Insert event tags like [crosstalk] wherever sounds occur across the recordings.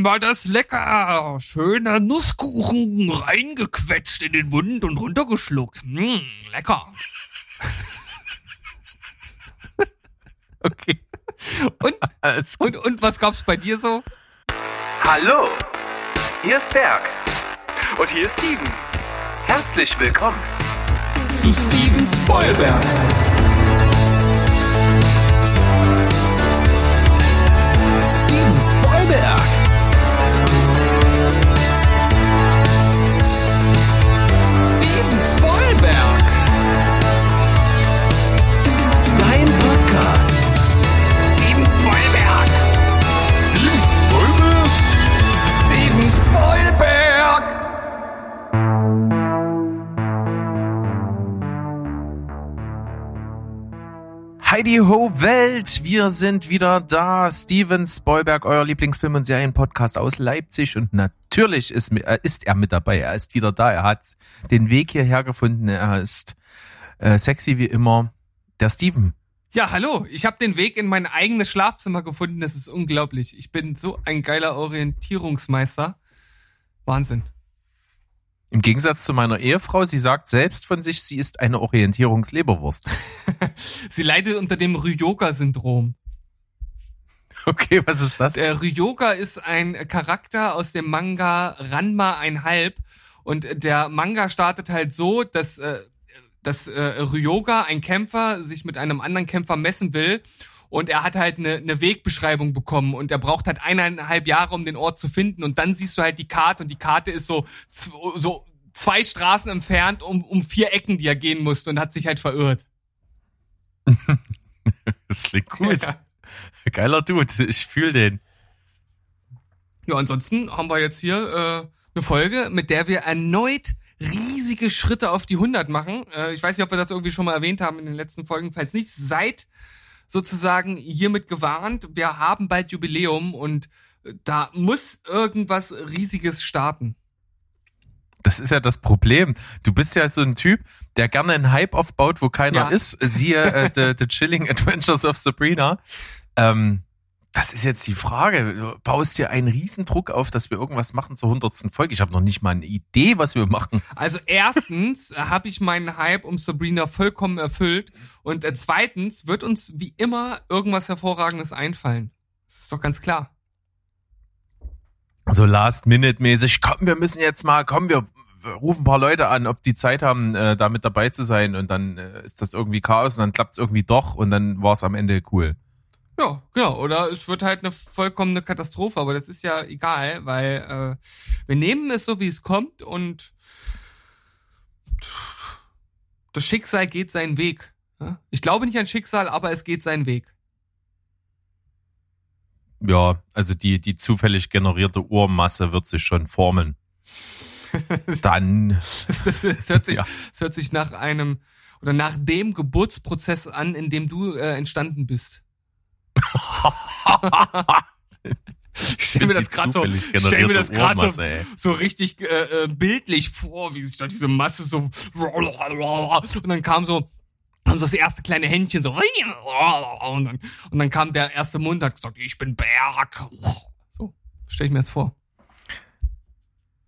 Mmm, war das lecker. Schöner Nusskuchen reingequetscht in den Mund und runtergeschluckt. Mmm, lecker. [laughs] okay. Und, und, und was gab's bei dir so? Hallo, hier ist Berg. Und hier ist Steven. Herzlich willkommen zu Steven Spoilberg. Heidi Ho Welt, wir sind wieder da. Steven Spoilberg, euer Lieblingsfilm- und Serienpodcast aus Leipzig. Und natürlich ist, äh, ist er mit dabei. Er ist wieder da. Er hat den Weg hierher gefunden. Er ist äh, sexy wie immer. Der Steven. Ja, hallo. Ich habe den Weg in mein eigenes Schlafzimmer gefunden. Das ist unglaublich. Ich bin so ein geiler Orientierungsmeister. Wahnsinn. Im Gegensatz zu meiner Ehefrau, sie sagt selbst von sich, sie ist eine Orientierungsleberwurst. [laughs] sie leidet unter dem Ryoga-Syndrom. Okay, was ist das? Der Ryoga ist ein Charakter aus dem Manga Ranma einhalb und der Manga startet halt so, dass äh, dass äh, Ryoga, ein Kämpfer, sich mit einem anderen Kämpfer messen will und er hat halt eine, eine Wegbeschreibung bekommen und er braucht halt eineinhalb Jahre, um den Ort zu finden und dann siehst du halt die Karte und die Karte ist so, so zwei Straßen entfernt um, um vier Ecken, die er gehen musste und hat sich halt verirrt. [laughs] das klingt gut. Ja. Geiler Dude, ich fühle den. Ja, ansonsten haben wir jetzt hier äh, eine Folge, mit der wir erneut riesige Schritte auf die 100 machen. Äh, ich weiß nicht, ob wir das irgendwie schon mal erwähnt haben in den letzten Folgen. Falls nicht, seit sozusagen hiermit gewarnt, wir haben bald Jubiläum und da muss irgendwas Riesiges starten. Das ist ja das Problem. Du bist ja so ein Typ, der gerne einen Hype aufbaut, wo keiner ja. ist. Siehe äh, the, the Chilling Adventures of Sabrina. Ähm, das ist jetzt die Frage. Du baust dir einen Riesendruck auf, dass wir irgendwas machen zur hundertsten Folge. Ich habe noch nicht mal eine Idee, was wir machen. Also erstens [laughs] habe ich meinen Hype um Sabrina vollkommen erfüllt und äh, zweitens wird uns wie immer irgendwas hervorragendes einfallen. Das ist doch ganz klar. So Last-Minute-mäßig, komm, wir müssen jetzt mal, komm, wir rufen ein paar Leute an, ob die Zeit haben, äh, da mit dabei zu sein und dann äh, ist das irgendwie Chaos und dann klappt es irgendwie doch und dann war es am Ende cool. Ja, genau. Oder es wird halt eine vollkommene Katastrophe, aber das ist ja egal, weil äh, wir nehmen es so, wie es kommt und das Schicksal geht seinen Weg. Ich glaube nicht an Schicksal, aber es geht seinen Weg. Ja, also die, die zufällig generierte Urmasse wird sich schon formen. [laughs] Dann. Es hört, sich, [laughs] ja. hört sich nach einem oder nach dem Geburtsprozess an, in dem du äh, entstanden bist. [laughs] Ich stell mir das gerade so, stell mir das gerade so, so richtig äh, äh, bildlich vor, wie sich da diese Masse so und dann kam so und so das erste kleine Händchen so und dann, und dann kam der erste Mund hat gesagt, ich bin Berg. So stell ich mir das vor.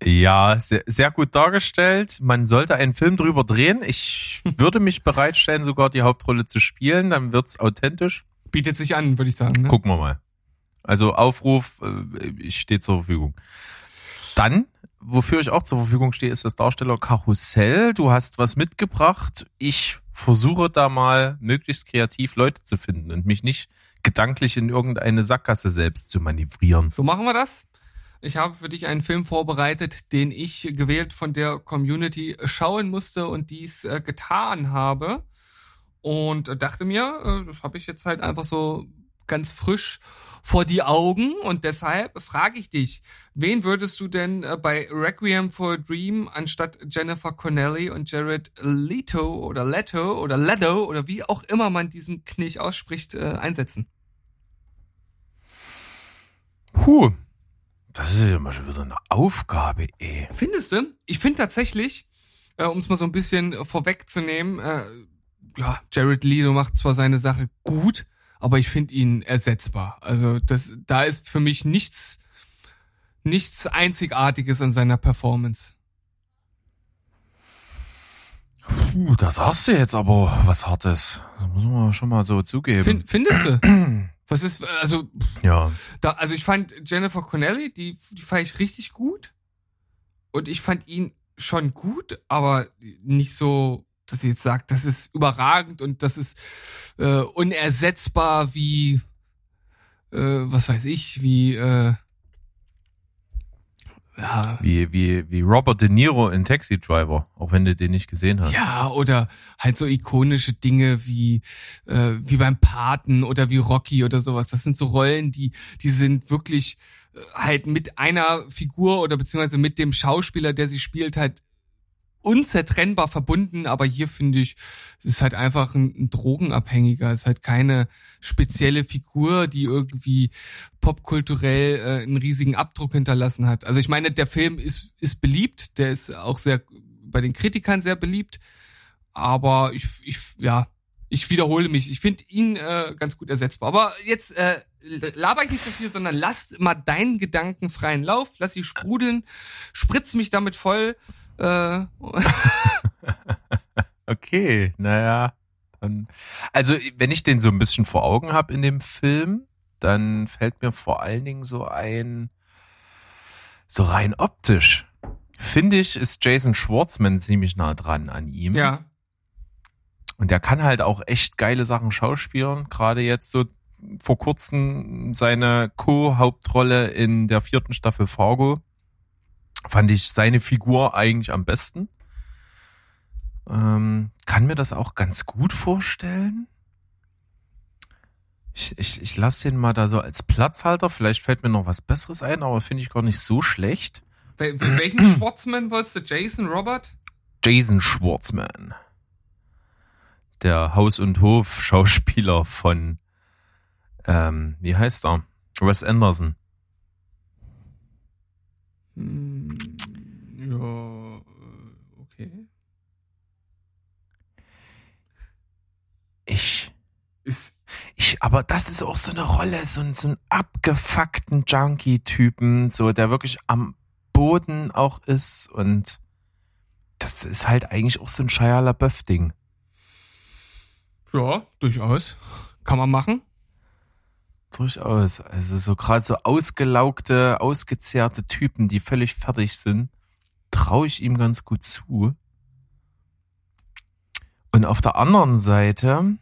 Ja, sehr, sehr gut dargestellt. Man sollte einen Film drüber drehen. Ich [laughs] würde mich bereitstellen, sogar die Hauptrolle zu spielen. Dann wird's authentisch. Bietet sich an, würde ich sagen. Ne? Gucken wir mal. Also Aufruf, äh, ich stehe zur Verfügung. Dann, wofür ich auch zur Verfügung stehe, ist das Darsteller Karussell. Du hast was mitgebracht. Ich versuche da mal möglichst kreativ Leute zu finden und mich nicht gedanklich in irgendeine Sackgasse selbst zu manövrieren. So machen wir das. Ich habe für dich einen Film vorbereitet, den ich gewählt von der Community schauen musste und dies äh, getan habe und dachte mir, äh, das habe ich jetzt halt einfach so ganz frisch vor die Augen und deshalb frage ich dich, wen würdest du denn äh, bei Requiem for a Dream anstatt Jennifer Connelly und Jared Leto oder Leto oder Leto oder wie auch immer man diesen Knich ausspricht, äh, einsetzen? Puh, das ist ja immer schon wieder eine Aufgabe, ey. Findest du? Ich finde tatsächlich, äh, um es mal so ein bisschen vorwegzunehmen, äh, ja, Jared Leto macht zwar seine Sache gut, aber ich finde ihn ersetzbar. Also das, da ist für mich nichts, nichts Einzigartiges an seiner Performance. Puh, da sagst du jetzt aber was Hartes. Das muss man schon mal so zugeben. Find, findest du? [clears throat] Was ist, also, ja. da, also ich fand Jennifer Connelly, die, die fand ich richtig gut. Und ich fand ihn schon gut, aber nicht so, dass ich jetzt sage, das ist überragend und das ist äh, unersetzbar wie, äh, was weiß ich, wie, äh, ja. Wie, wie, wie Robert De Niro in Taxi Driver, auch wenn du den nicht gesehen hast. Ja, oder halt so ikonische Dinge wie, äh, wie beim Paten oder wie Rocky oder sowas. Das sind so Rollen, die, die sind wirklich äh, halt mit einer Figur oder beziehungsweise mit dem Schauspieler, der sie spielt, halt unzertrennbar verbunden, aber hier finde ich, es ist halt einfach ein, ein Drogenabhängiger, es ist halt keine spezielle Figur, die irgendwie popkulturell äh, einen riesigen Abdruck hinterlassen hat. Also ich meine, der Film ist, ist beliebt, der ist auch sehr bei den Kritikern sehr beliebt, aber ich, ich ja, ich wiederhole mich, ich finde ihn äh, ganz gut ersetzbar. Aber jetzt äh, laber ich nicht so viel, sondern lass mal deinen Gedanken freien Lauf, lass sie sprudeln, spritz mich damit voll äh. [laughs] okay, naja. Dann, also, wenn ich den so ein bisschen vor Augen habe in dem Film, dann fällt mir vor allen Dingen so ein, so rein optisch, finde ich, ist Jason Schwartzman ziemlich nah dran an ihm. Ja. Und der kann halt auch echt geile Sachen schauspielen. Gerade jetzt so vor kurzem seine Co-Hauptrolle in der vierten Staffel Fargo fand ich seine Figur eigentlich am besten. Ähm, kann mir das auch ganz gut vorstellen. Ich, ich, ich lasse den mal da so als Platzhalter. Vielleicht fällt mir noch was Besseres ein, aber finde ich gar nicht so schlecht. Wel welchen [clears throat] Schwarzman wolltest du? Jason Robert? Jason Schwartzman. Der Haus- und Hof-Schauspieler von, ähm, wie heißt er? Wes Anderson. Hm, ja, äh, okay. Ich. Ist. Ich, aber das ist auch so eine Rolle, so, ein so ein abgefuckten Junkie-Typen, so, der wirklich am Boden auch ist und das ist halt eigentlich auch so ein Shia LaBeouf-Ding. Ja, durchaus. Kann man machen. Durchaus. Also so gerade so ausgelaugte, ausgezehrte Typen, die völlig fertig sind, traue ich ihm ganz gut zu. Und auf der anderen Seite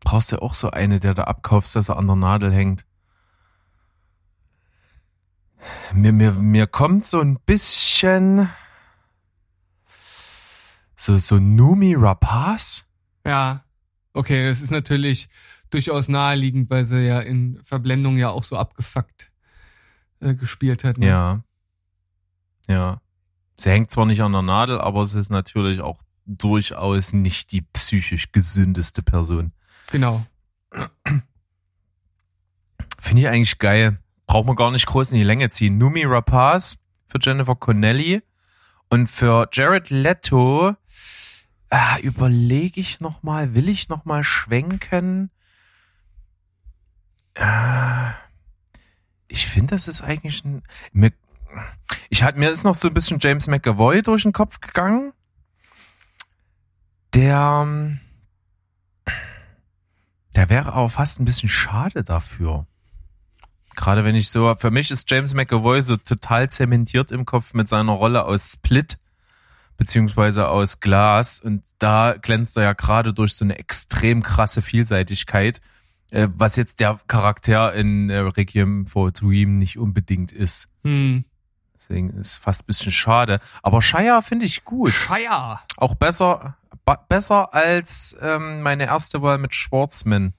brauchst du auch so eine, der da abkaufst, dass er an der Nadel hängt. Mir, mir, mir kommt so ein bisschen so, so Numi Rapaz. Ja. Okay, das ist natürlich durchaus naheliegend, weil sie ja in Verblendung ja auch so abgefuckt äh, gespielt hat. Ne? Ja. Ja. Sie hängt zwar nicht an der Nadel, aber es ist natürlich auch durchaus nicht die psychisch gesündeste Person. Genau. Finde ich eigentlich geil. Braucht man gar nicht groß in die Länge ziehen. Numi Rapaz für Jennifer Connelly und für Jared Leto äh, überlege ich noch mal, will ich noch mal schwenken? Äh, ich finde, das ist eigentlich ein. Mir, ich hat mir ist noch so ein bisschen James McAvoy durch den Kopf gegangen. Der, der wäre auch fast ein bisschen schade dafür. Gerade wenn ich so, für mich ist James McAvoy so total zementiert im Kopf mit seiner Rolle aus Split beziehungsweise aus Glas. Und da glänzt er ja gerade durch so eine extrem krasse Vielseitigkeit, äh, was jetzt der Charakter in äh, Requiem for Dream nicht unbedingt ist. Hm. Deswegen ist fast ein bisschen schade. Aber Shire finde ich gut. Shire. Auch besser, besser als ähm, meine erste Wahl mit Schwarzman.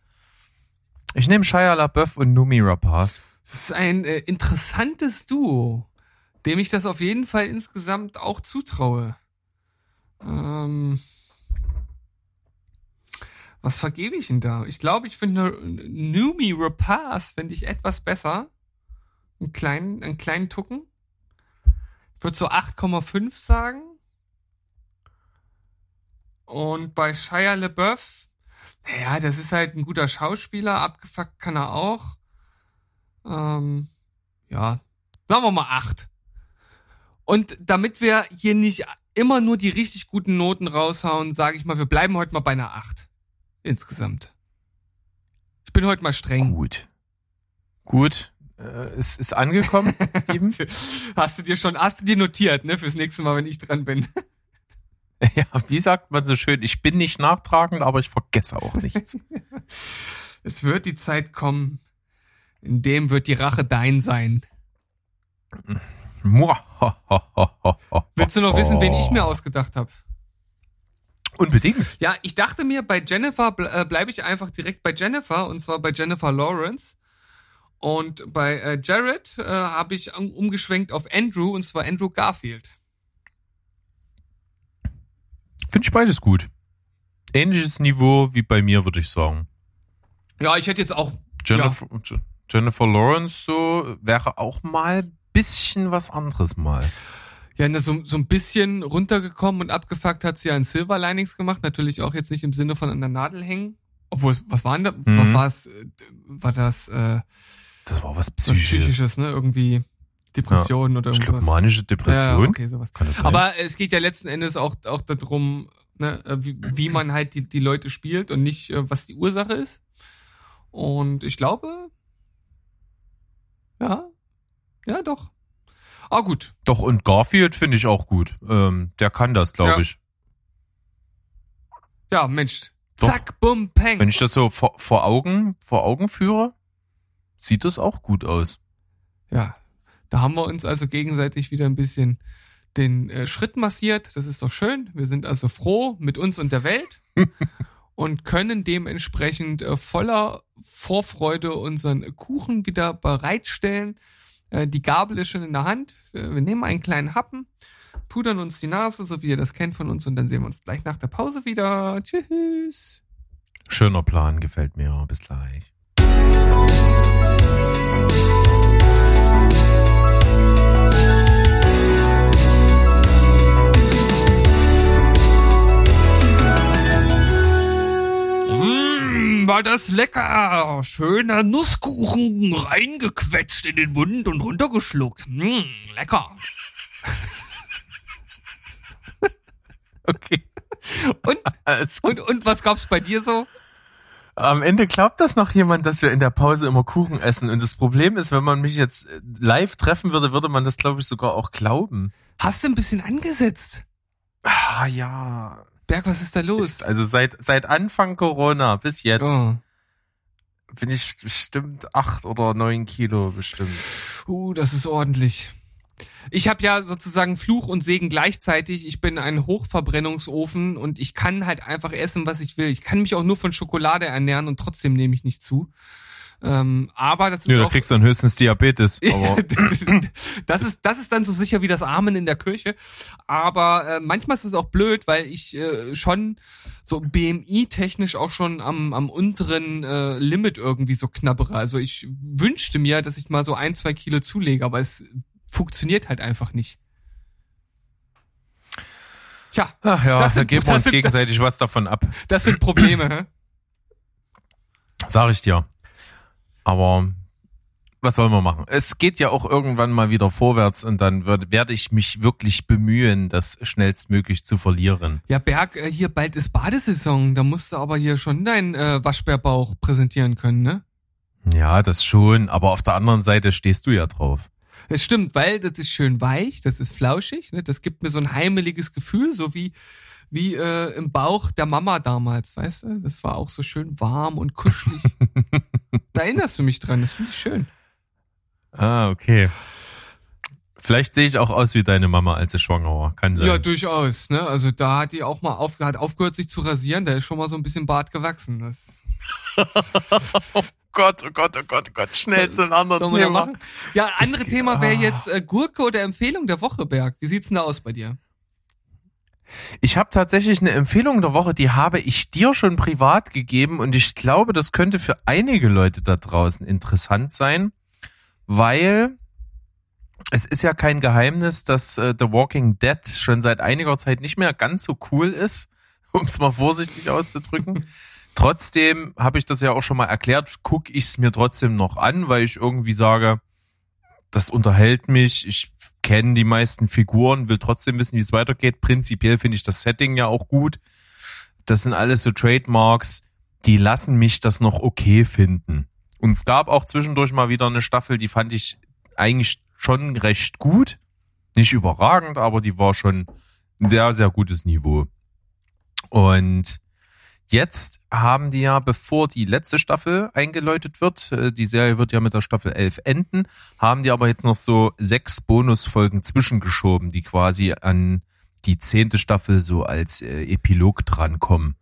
Ich nehme Shia LaBeouf und Numi Rapaz. Das ist ein äh, interessantes Duo, dem ich das auf jeden Fall insgesamt auch zutraue. Ähm, was vergebe ich denn da? Ich glaube, ich finde Numi Rapaz finde ich etwas besser. Einen kleinen, einen kleinen Tucken. Ich würde so 8,5 sagen. Und bei Shia LeBeouf, naja, das ist halt ein guter Schauspieler, abgefuckt kann er auch. Ähm, ja, sagen wir mal acht. Und damit wir hier nicht immer nur die richtig guten Noten raushauen, sage ich mal, wir bleiben heute mal bei einer acht. Insgesamt. Ich bin heute mal streng. Gut. Gut. Äh, es ist angekommen, [laughs] Steven. hast du dir schon, hast du dir notiert, ne, fürs nächste Mal, wenn ich dran bin. [laughs] ja, wie sagt man so schön, ich bin nicht nachtragend, aber ich vergesse auch nichts. [laughs] es wird die Zeit kommen, in dem wird die Rache dein sein. [laughs] Willst du noch wissen, wen ich mir ausgedacht habe? Unbedingt. Ja, ich dachte mir, bei Jennifer äh, bleibe ich einfach direkt bei Jennifer und zwar bei Jennifer Lawrence. Und bei äh, Jared äh, habe ich umgeschwenkt auf Andrew und zwar Andrew Garfield. Finde ich beides gut. Ähnliches Niveau wie bei mir, würde ich sagen. Ja, ich hätte jetzt auch. Jennifer, ja. Jennifer Lawrence so wäre auch mal bisschen was anderes mal. Ja, ne, so, so ein bisschen runtergekommen und abgefuckt hat sie ja in Silver Linings gemacht. Natürlich auch jetzt nicht im Sinne von an der Nadel hängen. Obwohl, was war denn da? Mhm. Was war es? War das, äh, Das war was Psychisches. Was Psychisches, ne? Irgendwie Depressionen ja, oder irgendwas. Ich glaub, manische Depression. Ja, okay, sowas. Aber es geht ja letzten Endes auch, auch darum, ne, wie, wie man halt die, die Leute spielt und nicht, äh, was die Ursache ist. Und ich glaube, ja, ja, doch. Ah, gut. Doch, und Garfield finde ich auch gut. Ähm, der kann das, glaube ja. ich. Ja, Mensch. Doch. Zack, bum, peng. Wenn ich das so vor, vor Augen, vor Augen führe, sieht das auch gut aus. Ja. Da haben wir uns also gegenseitig wieder ein bisschen den äh, Schritt massiert. Das ist doch schön. Wir sind also froh mit uns und der Welt [laughs] und können dementsprechend äh, voller Vorfreude unseren Kuchen wieder bereitstellen. Äh, die Gabel ist schon in der Hand. Äh, wir nehmen einen kleinen Happen, pudern uns die Nase, so wie ihr das kennt von uns, und dann sehen wir uns gleich nach der Pause wieder. Tschüss. Schöner Plan, gefällt mir. Bis gleich. War das lecker. Schöner Nusskuchen reingequetscht in den Mund und runtergeschluckt. Mmh, lecker. [laughs] okay. Und, und, und was gab's bei dir so? Am Ende glaubt das noch jemand, dass wir in der Pause immer Kuchen essen. Und das Problem ist, wenn man mich jetzt live treffen würde, würde man das, glaube ich, sogar auch glauben. Hast du ein bisschen angesetzt? Ah, ja. Berg, was ist da los? Also seit, seit Anfang Corona bis jetzt oh. bin ich bestimmt acht oder neun Kilo bestimmt. Uh, das ist ordentlich. Ich habe ja sozusagen Fluch und Segen gleichzeitig. Ich bin ein Hochverbrennungsofen und ich kann halt einfach essen, was ich will. Ich kann mich auch nur von Schokolade ernähren und trotzdem nehme ich nicht zu. Ähm, aber das ist ja, auch, da kriegst du dann höchstens Diabetes. [laughs] Das ist das ist dann so sicher wie das Amen in der Kirche. Aber äh, manchmal ist es auch blöd, weil ich äh, schon so BMI technisch auch schon am am unteren äh, Limit irgendwie so knabbere. Also ich wünschte mir, dass ich mal so ein zwei Kilo zulege, aber es funktioniert halt einfach nicht. Tja, Ach ja, das sind, da geben wir uns gegenseitig das, was davon ab. Das sind Probleme, hä? Sag ich dir. Aber was soll man machen? Es geht ja auch irgendwann mal wieder vorwärts und dann wird, werde ich mich wirklich bemühen, das schnellstmöglich zu verlieren. Ja, Berg, äh, hier bald ist Badesaison, da musst du aber hier schon deinen äh, Waschbärbauch präsentieren können, ne? Ja, das schon, aber auf der anderen Seite stehst du ja drauf. Das stimmt, weil das ist schön weich, das ist flauschig, ne? das gibt mir so ein heimeliges Gefühl, so wie wie äh, im Bauch der Mama damals, weißt du? Das war auch so schön warm und kuschelig. [laughs] da erinnerst du mich dran, das finde ich schön. Ah, okay. Vielleicht sehe ich auch aus wie deine Mama, als sie schwanger war. Kann sein. Ja, durchaus. Ne? Also da hat die auch mal auf, hat aufgehört, sich zu rasieren. Da ist schon mal so ein bisschen Bart gewachsen. Das oh [laughs] Gott, oh Gott, oh Gott, oh Gott. Schnell zu einem anderen Thema. Ja, andere Thema wäre jetzt äh, Gurke oder Empfehlung der Woche, Berg. Wie sieht's denn da aus bei dir? Ich habe tatsächlich eine Empfehlung der Woche, die habe ich dir schon privat gegeben und ich glaube, das könnte für einige Leute da draußen interessant sein, weil es ist ja kein Geheimnis, dass äh, The Walking Dead schon seit einiger Zeit nicht mehr ganz so cool ist, [laughs] um es mal vorsichtig auszudrücken. Trotzdem habe ich das ja auch schon mal erklärt, gucke ich es mir trotzdem noch an, weil ich irgendwie sage, das unterhält mich. Ich kenne die meisten Figuren, will trotzdem wissen, wie es weitergeht. Prinzipiell finde ich das Setting ja auch gut. Das sind alles so Trademarks, die lassen mich das noch okay finden. Und es gab auch zwischendurch mal wieder eine Staffel, die fand ich eigentlich schon recht gut. Nicht überragend, aber die war schon ein sehr, sehr gutes Niveau. Und jetzt haben die ja, bevor die letzte Staffel eingeläutet wird, äh, die Serie wird ja mit der Staffel 11 enden, haben die aber jetzt noch so sechs Bonusfolgen zwischengeschoben, die quasi an die zehnte Staffel so als äh, Epilog drankommen.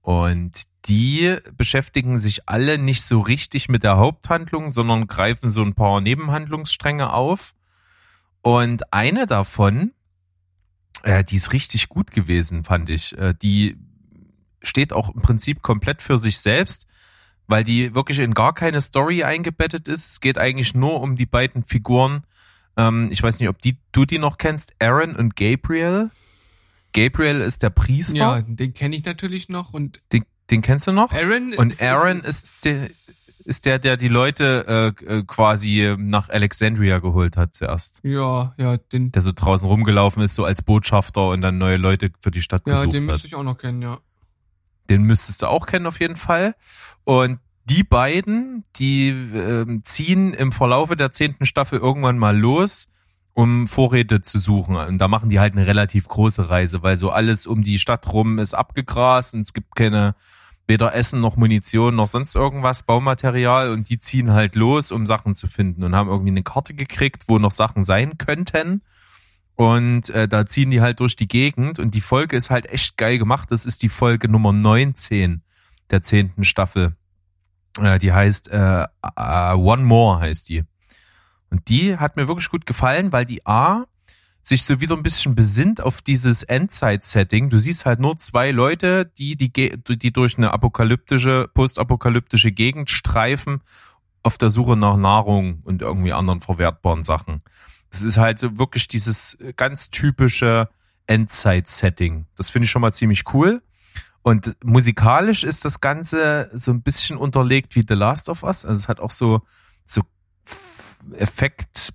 Und die beschäftigen sich alle nicht so richtig mit der Haupthandlung, sondern greifen so ein paar Nebenhandlungsstränge auf. Und eine davon, äh, die ist richtig gut gewesen, fand ich. Äh, die steht auch im Prinzip komplett für sich selbst, weil die wirklich in gar keine Story eingebettet ist. Es geht eigentlich nur um die beiden Figuren. Ähm, ich weiß nicht, ob die, du die noch kennst, Aaron und Gabriel. Gabriel ist der Priester. Ja, den kenne ich natürlich noch und den, den kennst du noch? Aaron und Aaron ist, ist, der, ist der, der die Leute äh, äh, quasi nach Alexandria geholt hat zuerst. Ja, ja, den. Der so draußen rumgelaufen ist, so als Botschafter und dann neue Leute für die Stadt ja, gesucht hat. Ja, den müsste ich auch noch kennen, ja. Den müsstest du auch kennen auf jeden Fall. Und die beiden, die äh, ziehen im Verlaufe der zehnten Staffel irgendwann mal los um Vorräte zu suchen. Und da machen die halt eine relativ große Reise, weil so alles um die Stadt rum ist abgegrast und es gibt keine weder Essen noch Munition noch sonst irgendwas, Baumaterial und die ziehen halt los, um Sachen zu finden und haben irgendwie eine Karte gekriegt, wo noch Sachen sein könnten. Und äh, da ziehen die halt durch die Gegend und die Folge ist halt echt geil gemacht. Das ist die Folge Nummer 19 der zehnten Staffel. Äh, die heißt äh, uh, One More heißt die. Und die hat mir wirklich gut gefallen, weil die A sich so wieder ein bisschen besinnt auf dieses Endzeit-Setting. Du siehst halt nur zwei Leute, die, die, die durch eine apokalyptische, postapokalyptische Gegend streifen auf der Suche nach Nahrung und irgendwie anderen verwertbaren Sachen. Das ist halt so wirklich dieses ganz typische Endzeit-Setting. Das finde ich schon mal ziemlich cool. Und musikalisch ist das Ganze so ein bisschen unterlegt wie The Last of Us. Also es hat auch so, so Effekt,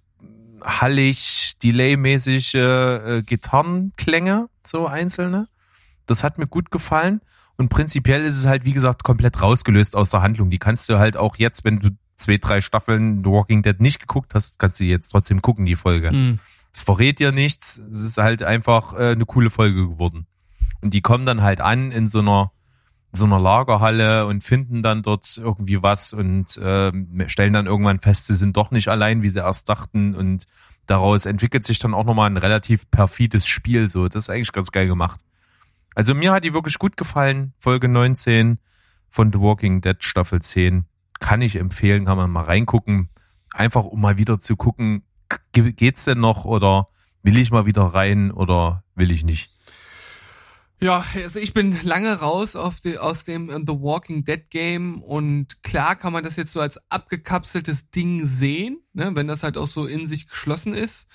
hallig, Delay-mäßig äh, Gitarrenklänge, so einzelne. Das hat mir gut gefallen. Und prinzipiell ist es halt, wie gesagt, komplett rausgelöst aus der Handlung. Die kannst du halt auch jetzt, wenn du zwei, drei Staffeln The Walking Dead nicht geguckt hast, kannst du jetzt trotzdem gucken, die Folge. Mhm. Es verrät dir nichts. Es ist halt einfach äh, eine coole Folge geworden. Und die kommen dann halt an in so einer so einer Lagerhalle und finden dann dort irgendwie was und äh, stellen dann irgendwann fest, sie sind doch nicht allein, wie sie erst dachten und daraus entwickelt sich dann auch nochmal ein relativ perfides Spiel, so, das ist eigentlich ganz geil gemacht. Also mir hat die wirklich gut gefallen, Folge 19 von The Walking Dead Staffel 10, kann ich empfehlen, kann man mal reingucken, einfach um mal wieder zu gucken, geht's denn noch oder will ich mal wieder rein oder will ich nicht? Ja, also ich bin lange raus die, aus dem äh, The Walking Dead Game und klar kann man das jetzt so als abgekapseltes Ding sehen, ne, wenn das halt auch so in sich geschlossen ist,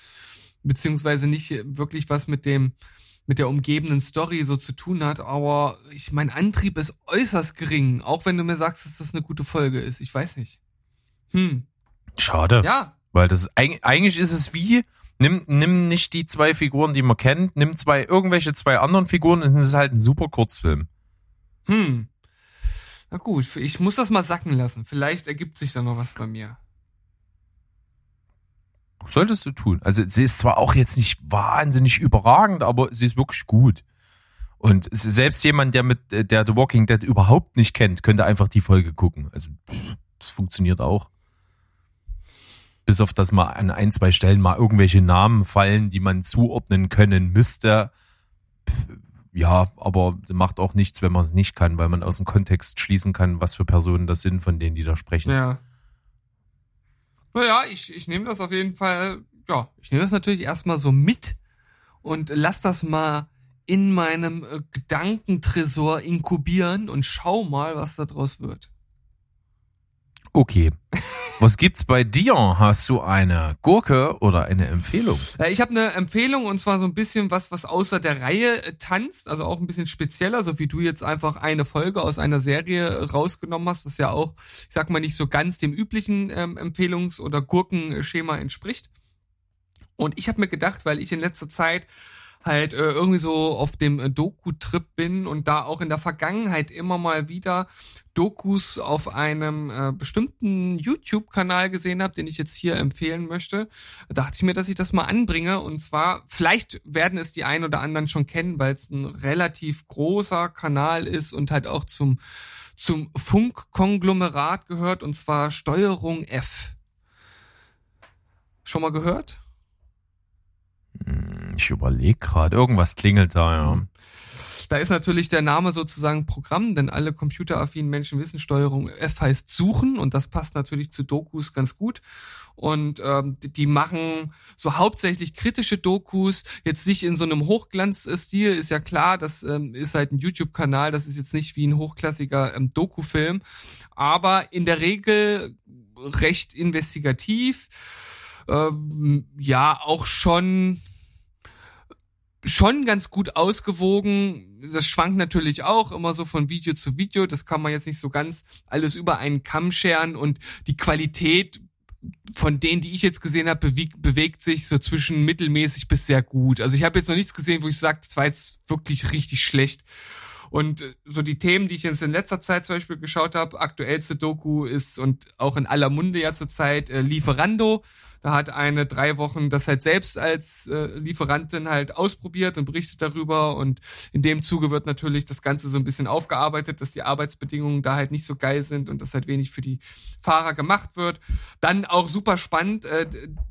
beziehungsweise nicht wirklich was mit dem mit der umgebenden Story so zu tun hat, aber ich mein Antrieb ist äußerst gering, auch wenn du mir sagst, dass das eine gute Folge ist. Ich weiß nicht. Hm. Schade. Ja. Weil das eigentlich ist es wie nimm, nimm nicht die zwei Figuren, die man kennt, nimm zwei, irgendwelche zwei anderen Figuren und es ist halt ein super Kurzfilm. Hm. Na gut, ich muss das mal sacken lassen. Vielleicht ergibt sich da noch was bei mir. Solltest du tun. Also sie ist zwar auch jetzt nicht wahnsinnig überragend, aber sie ist wirklich gut. Und selbst jemand, der mit der The Walking Dead überhaupt nicht kennt, könnte einfach die Folge gucken. Also das funktioniert auch bis auf das mal an ein, zwei Stellen mal irgendwelche Namen fallen, die man zuordnen können müsste. Ja, aber macht auch nichts, wenn man es nicht kann, weil man aus dem Kontext schließen kann, was für Personen das sind, von denen die da sprechen. Ja. Naja, ich, ich nehme das auf jeden Fall, ja, ich nehme das natürlich erstmal so mit und lass das mal in meinem äh, Gedankentresor inkubieren und schau mal, was da draus wird. Okay. Was gibt's bei dir? Hast du eine Gurke oder eine Empfehlung? Äh, ich habe eine Empfehlung und zwar so ein bisschen was, was außer der Reihe äh, tanzt, also auch ein bisschen spezieller, so wie du jetzt einfach eine Folge aus einer Serie rausgenommen hast, was ja auch, ich sag mal, nicht so ganz dem üblichen ähm, Empfehlungs- oder Gurkenschema entspricht. Und ich habe mir gedacht, weil ich in letzter Zeit halt äh, irgendwie so auf dem äh, Doku-Trip bin und da auch in der Vergangenheit immer mal wieder Dokus auf einem äh, bestimmten YouTube-Kanal gesehen habe, den ich jetzt hier empfehlen möchte, dachte ich mir, dass ich das mal anbringe. Und zwar, vielleicht werden es die ein oder anderen schon kennen, weil es ein relativ großer Kanal ist und halt auch zum, zum Funk-Konglomerat gehört, und zwar Steuerung F. Schon mal gehört? Hm, ich überlege gerade, irgendwas klingelt da, ja. Da ist natürlich der Name sozusagen Programm, denn alle computeraffinen Menschen wissen, Steuerung F heißt suchen und das passt natürlich zu Dokus ganz gut. Und ähm, die machen so hauptsächlich kritische Dokus, jetzt nicht in so einem Hochglanzstil, ist ja klar, das ähm, ist halt ein YouTube-Kanal, das ist jetzt nicht wie ein hochklassiger ähm, Doku-Film, aber in der Regel recht investigativ ähm, ja auch schon schon ganz gut ausgewogen. Das schwankt natürlich auch immer so von Video zu Video. Das kann man jetzt nicht so ganz alles über einen Kamm scheren und die Qualität von denen, die ich jetzt gesehen habe, bewegt, sich so zwischen mittelmäßig bis sehr gut. Also ich habe jetzt noch nichts gesehen, wo ich sage, das war jetzt wirklich richtig schlecht. Und äh, so die Themen, die ich jetzt in letzter Zeit zum Beispiel geschaut habe, aktuellste Doku ist und auch in aller Munde ja zurzeit äh, Lieferando. Da hat eine drei Wochen das halt selbst als äh, Lieferantin halt ausprobiert und berichtet darüber. Und in dem Zuge wird natürlich das Ganze so ein bisschen aufgearbeitet, dass die Arbeitsbedingungen da halt nicht so geil sind und dass halt wenig für die Fahrer gemacht wird. Dann auch super spannend, äh,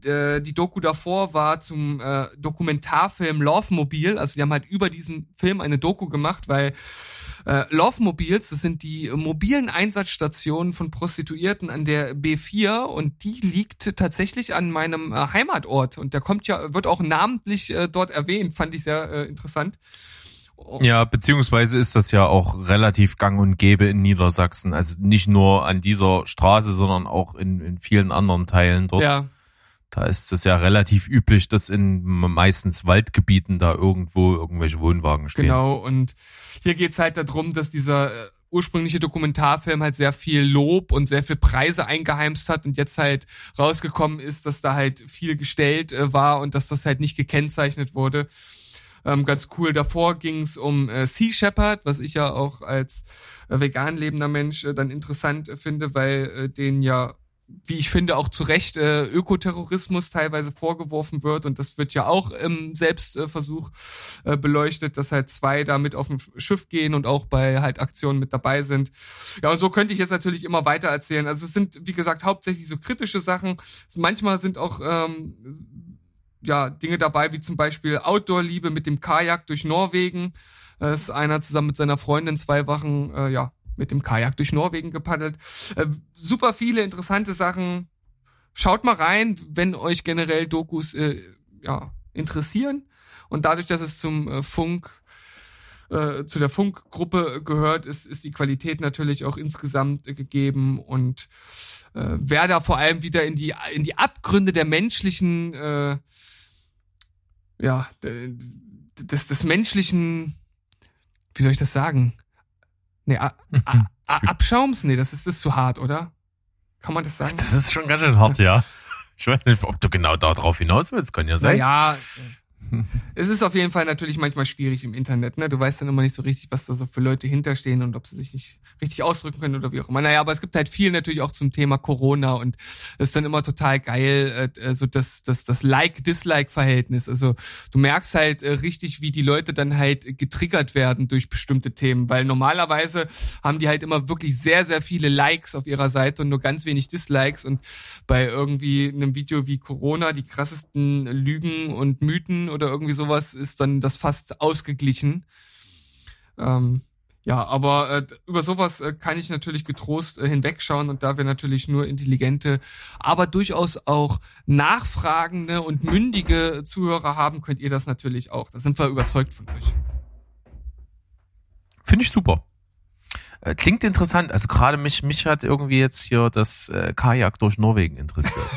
äh, die Doku davor war zum äh, Dokumentarfilm Love Mobil. Also die haben halt über diesen Film eine Doku gemacht, weil äh, Love Mobiles, das sind die mobilen Einsatzstationen von Prostituierten an der B4 und die liegt tatsächlich an meinem äh, Heimatort und der kommt ja, wird auch namentlich äh, dort erwähnt, fand ich sehr äh, interessant. Ja, beziehungsweise ist das ja auch relativ gang und gäbe in Niedersachsen. Also nicht nur an dieser Straße, sondern auch in, in vielen anderen Teilen dort. Ja. Da ist es ja relativ üblich, dass in meistens Waldgebieten da irgendwo irgendwelche Wohnwagen stehen. Genau, und hier geht's halt darum, dass dieser äh, ursprüngliche Dokumentarfilm halt sehr viel Lob und sehr viel Preise eingeheimst hat und jetzt halt rausgekommen ist, dass da halt viel gestellt äh, war und dass das halt nicht gekennzeichnet wurde. Ähm, ganz cool. Davor ging's um äh, Sea Shepherd, was ich ja auch als äh, vegan lebender Mensch äh, dann interessant finde, weil äh, den ja wie ich finde, auch zu Recht äh, Ökoterrorismus teilweise vorgeworfen wird. Und das wird ja auch im Selbstversuch äh, beleuchtet, dass halt zwei da mit auf dem Schiff gehen und auch bei halt Aktionen mit dabei sind. Ja, und so könnte ich jetzt natürlich immer weiter erzählen. Also es sind, wie gesagt, hauptsächlich so kritische Sachen. Manchmal sind auch ähm, ja Dinge dabei, wie zum Beispiel Outdoor-Liebe mit dem Kajak durch Norwegen. Das ist einer zusammen mit seiner Freundin zwei Wochen, äh, ja, mit dem Kajak durch Norwegen gepaddelt. Äh, super viele interessante Sachen. Schaut mal rein, wenn euch generell Dokus äh, ja, interessieren. Und dadurch, dass es zum äh, Funk, äh, zu der Funkgruppe gehört, ist, ist die Qualität natürlich auch insgesamt äh, gegeben und äh, wer da vor allem wieder in die, in die Abgründe der menschlichen, äh, ja, des, des menschlichen, wie soll ich das sagen? Nee, a, [laughs] a, a, Abschaums? Nee, das ist, das ist zu hart, oder? Kann man das sagen? Das ist schon ganz schön hart, ja. [laughs] Ich weiß nicht, ob du genau darauf hinaus willst, kann ja sein. Naja, [laughs] es ist auf jeden Fall natürlich manchmal schwierig im Internet. Ne? Du weißt dann immer nicht so richtig, was da so für Leute hinterstehen und ob sie sich nicht richtig ausdrücken können oder wie auch immer. Naja, aber es gibt halt viel natürlich auch zum Thema Corona und es ist dann immer total geil, äh, äh so das, das, das Like-Dislike-Verhältnis. Also du merkst halt äh, richtig, wie die Leute dann halt getriggert werden durch bestimmte Themen, weil normalerweise haben die halt immer wirklich sehr, sehr viele Likes auf ihrer Seite und nur ganz wenig Dislikes und bei irgendwie einem Video wie Corona, die krassesten Lügen und Mythen oder oder irgendwie sowas ist dann das fast ausgeglichen. Ähm, ja, aber äh, über sowas äh, kann ich natürlich getrost äh, hinwegschauen und da wir natürlich nur intelligente, aber durchaus auch nachfragende und mündige Zuhörer haben, könnt ihr das natürlich auch. Da sind wir überzeugt von euch. Finde ich super. Äh, klingt interessant. Also gerade mich, mich hat irgendwie jetzt hier das äh, Kajak durch Norwegen interessiert.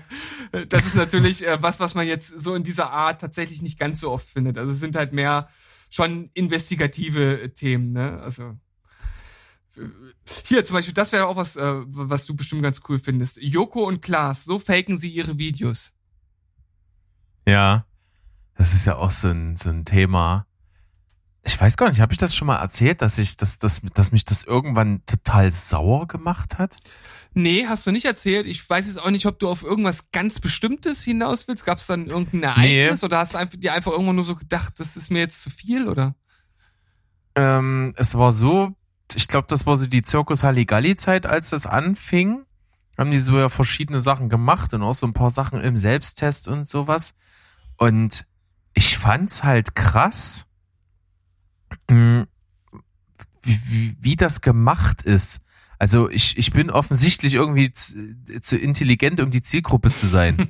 [laughs] das ist natürlich äh, was, was man jetzt so in dieser Art tatsächlich nicht ganz so oft findet. Also es sind halt mehr schon investigative äh, Themen, ne? Also äh, hier zum Beispiel, das wäre auch was, äh, was du bestimmt ganz cool findest. Joko und Klaas, so faken sie ihre Videos. Ja, das ist ja auch so ein, so ein Thema ich weiß gar nicht, habe ich das schon mal erzählt, dass ich, dass, dass, dass mich das irgendwann total sauer gemacht hat? Nee, hast du nicht erzählt. Ich weiß jetzt auch nicht, ob du auf irgendwas ganz Bestimmtes hinaus willst. Gab es dann irgendein Ereignis nee. oder hast du einfach, dir einfach irgendwann nur so gedacht, das ist mir jetzt zu viel, oder? Ähm, es war so, ich glaube, das war so die Zirkus Halligalli-Zeit, als das anfing. Haben die so ja verschiedene Sachen gemacht und auch so ein paar Sachen im Selbsttest und sowas. Und ich fand's halt krass, wie, wie, wie das gemacht ist. Also ich, ich bin offensichtlich irgendwie zu, zu intelligent, um die Zielgruppe zu sein. [laughs]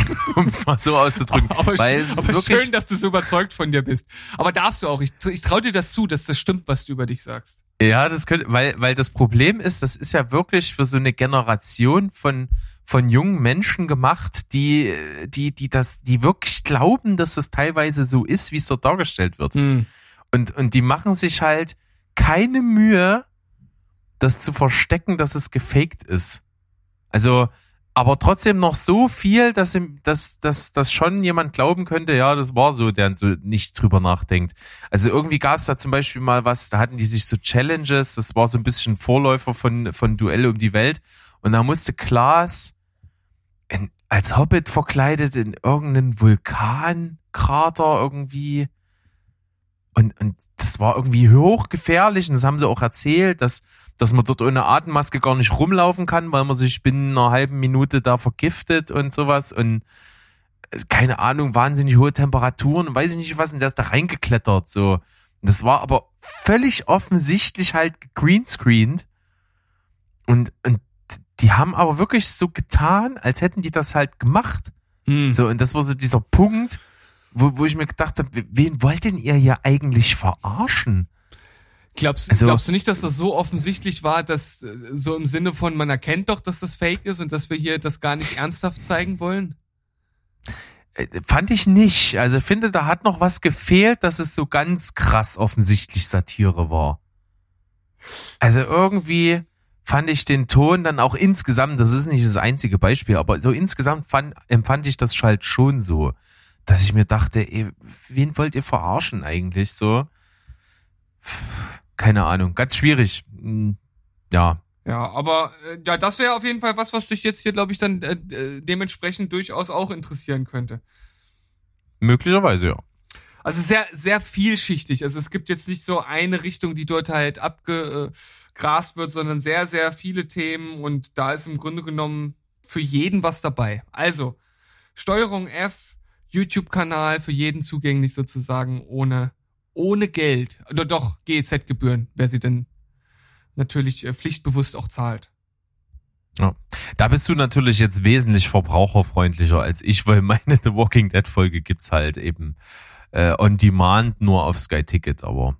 [laughs] um es mal so auszudrücken. Aber, Weil es aber schön, dass du so überzeugt von dir bist. Aber darfst du auch. Ich, ich traue dir das zu, dass das stimmt, was du über dich sagst. Ja, das könnte, weil, weil das Problem ist, das ist ja wirklich für so eine Generation von, von jungen Menschen gemacht, die, die, die das, die wirklich glauben, dass das teilweise so ist, wie es dort dargestellt wird. Hm. Und, und die machen sich halt keine Mühe, das zu verstecken, dass es gefaked ist. Also, aber trotzdem noch so viel, dass, dass, dass, dass schon jemand glauben könnte, ja, das war so, der so nicht drüber nachdenkt. Also irgendwie gab es da zum Beispiel mal was, da hatten die sich so Challenges, das war so ein bisschen Vorläufer von, von Duell um die Welt. Und da musste Klaas in, als Hobbit verkleidet in irgendeinen Vulkankrater irgendwie und, und das war irgendwie hochgefährlich und das haben sie auch erzählt, dass, dass man dort ohne Atemmaske gar nicht rumlaufen kann, weil man sich binnen einer halben Minute da vergiftet und sowas und äh, keine Ahnung, wahnsinnig hohe Temperaturen und weiß ich nicht was und der ist da reingeklettert, so. Und das war aber völlig offensichtlich halt greenscreened und, und die haben aber wirklich so getan, als hätten die das halt gemacht. Hm. So, und das war so dieser Punkt, wo, wo ich mir gedacht habe, wen wollt denn ihr ja eigentlich verarschen? Glaubst, also, glaubst du nicht, dass das so offensichtlich war, dass äh, so im Sinne von, man erkennt doch, dass das fake ist und dass wir hier das gar nicht ernsthaft zeigen wollen? Äh, fand ich nicht. Also finde, da hat noch was gefehlt, dass es so ganz krass offensichtlich Satire war. Also irgendwie fand ich den Ton dann auch insgesamt, das ist nicht das einzige Beispiel, aber so insgesamt fand, empfand ich das halt schon so dass ich mir dachte, ey, wen wollt ihr verarschen eigentlich so? Keine Ahnung, ganz schwierig. Hm, ja. Ja, aber äh, ja, das wäre auf jeden Fall was, was dich jetzt hier, glaube ich, dann äh, äh, dementsprechend durchaus auch interessieren könnte. Möglicherweise, ja. Also sehr, sehr vielschichtig. Also es gibt jetzt nicht so eine Richtung, die dort halt abgegrast wird, sondern sehr, sehr viele Themen und da ist im Grunde genommen für jeden was dabei. Also, Steuerung F, YouTube-Kanal für jeden zugänglich sozusagen ohne, ohne Geld. Oder doch GEZ-Gebühren, wer sie denn natürlich äh, pflichtbewusst auch zahlt. Ja. Da bist du natürlich jetzt wesentlich verbraucherfreundlicher als ich, weil meine [laughs] The Walking Dead Folge gibt's halt eben äh, on demand nur auf Sky Ticket, aber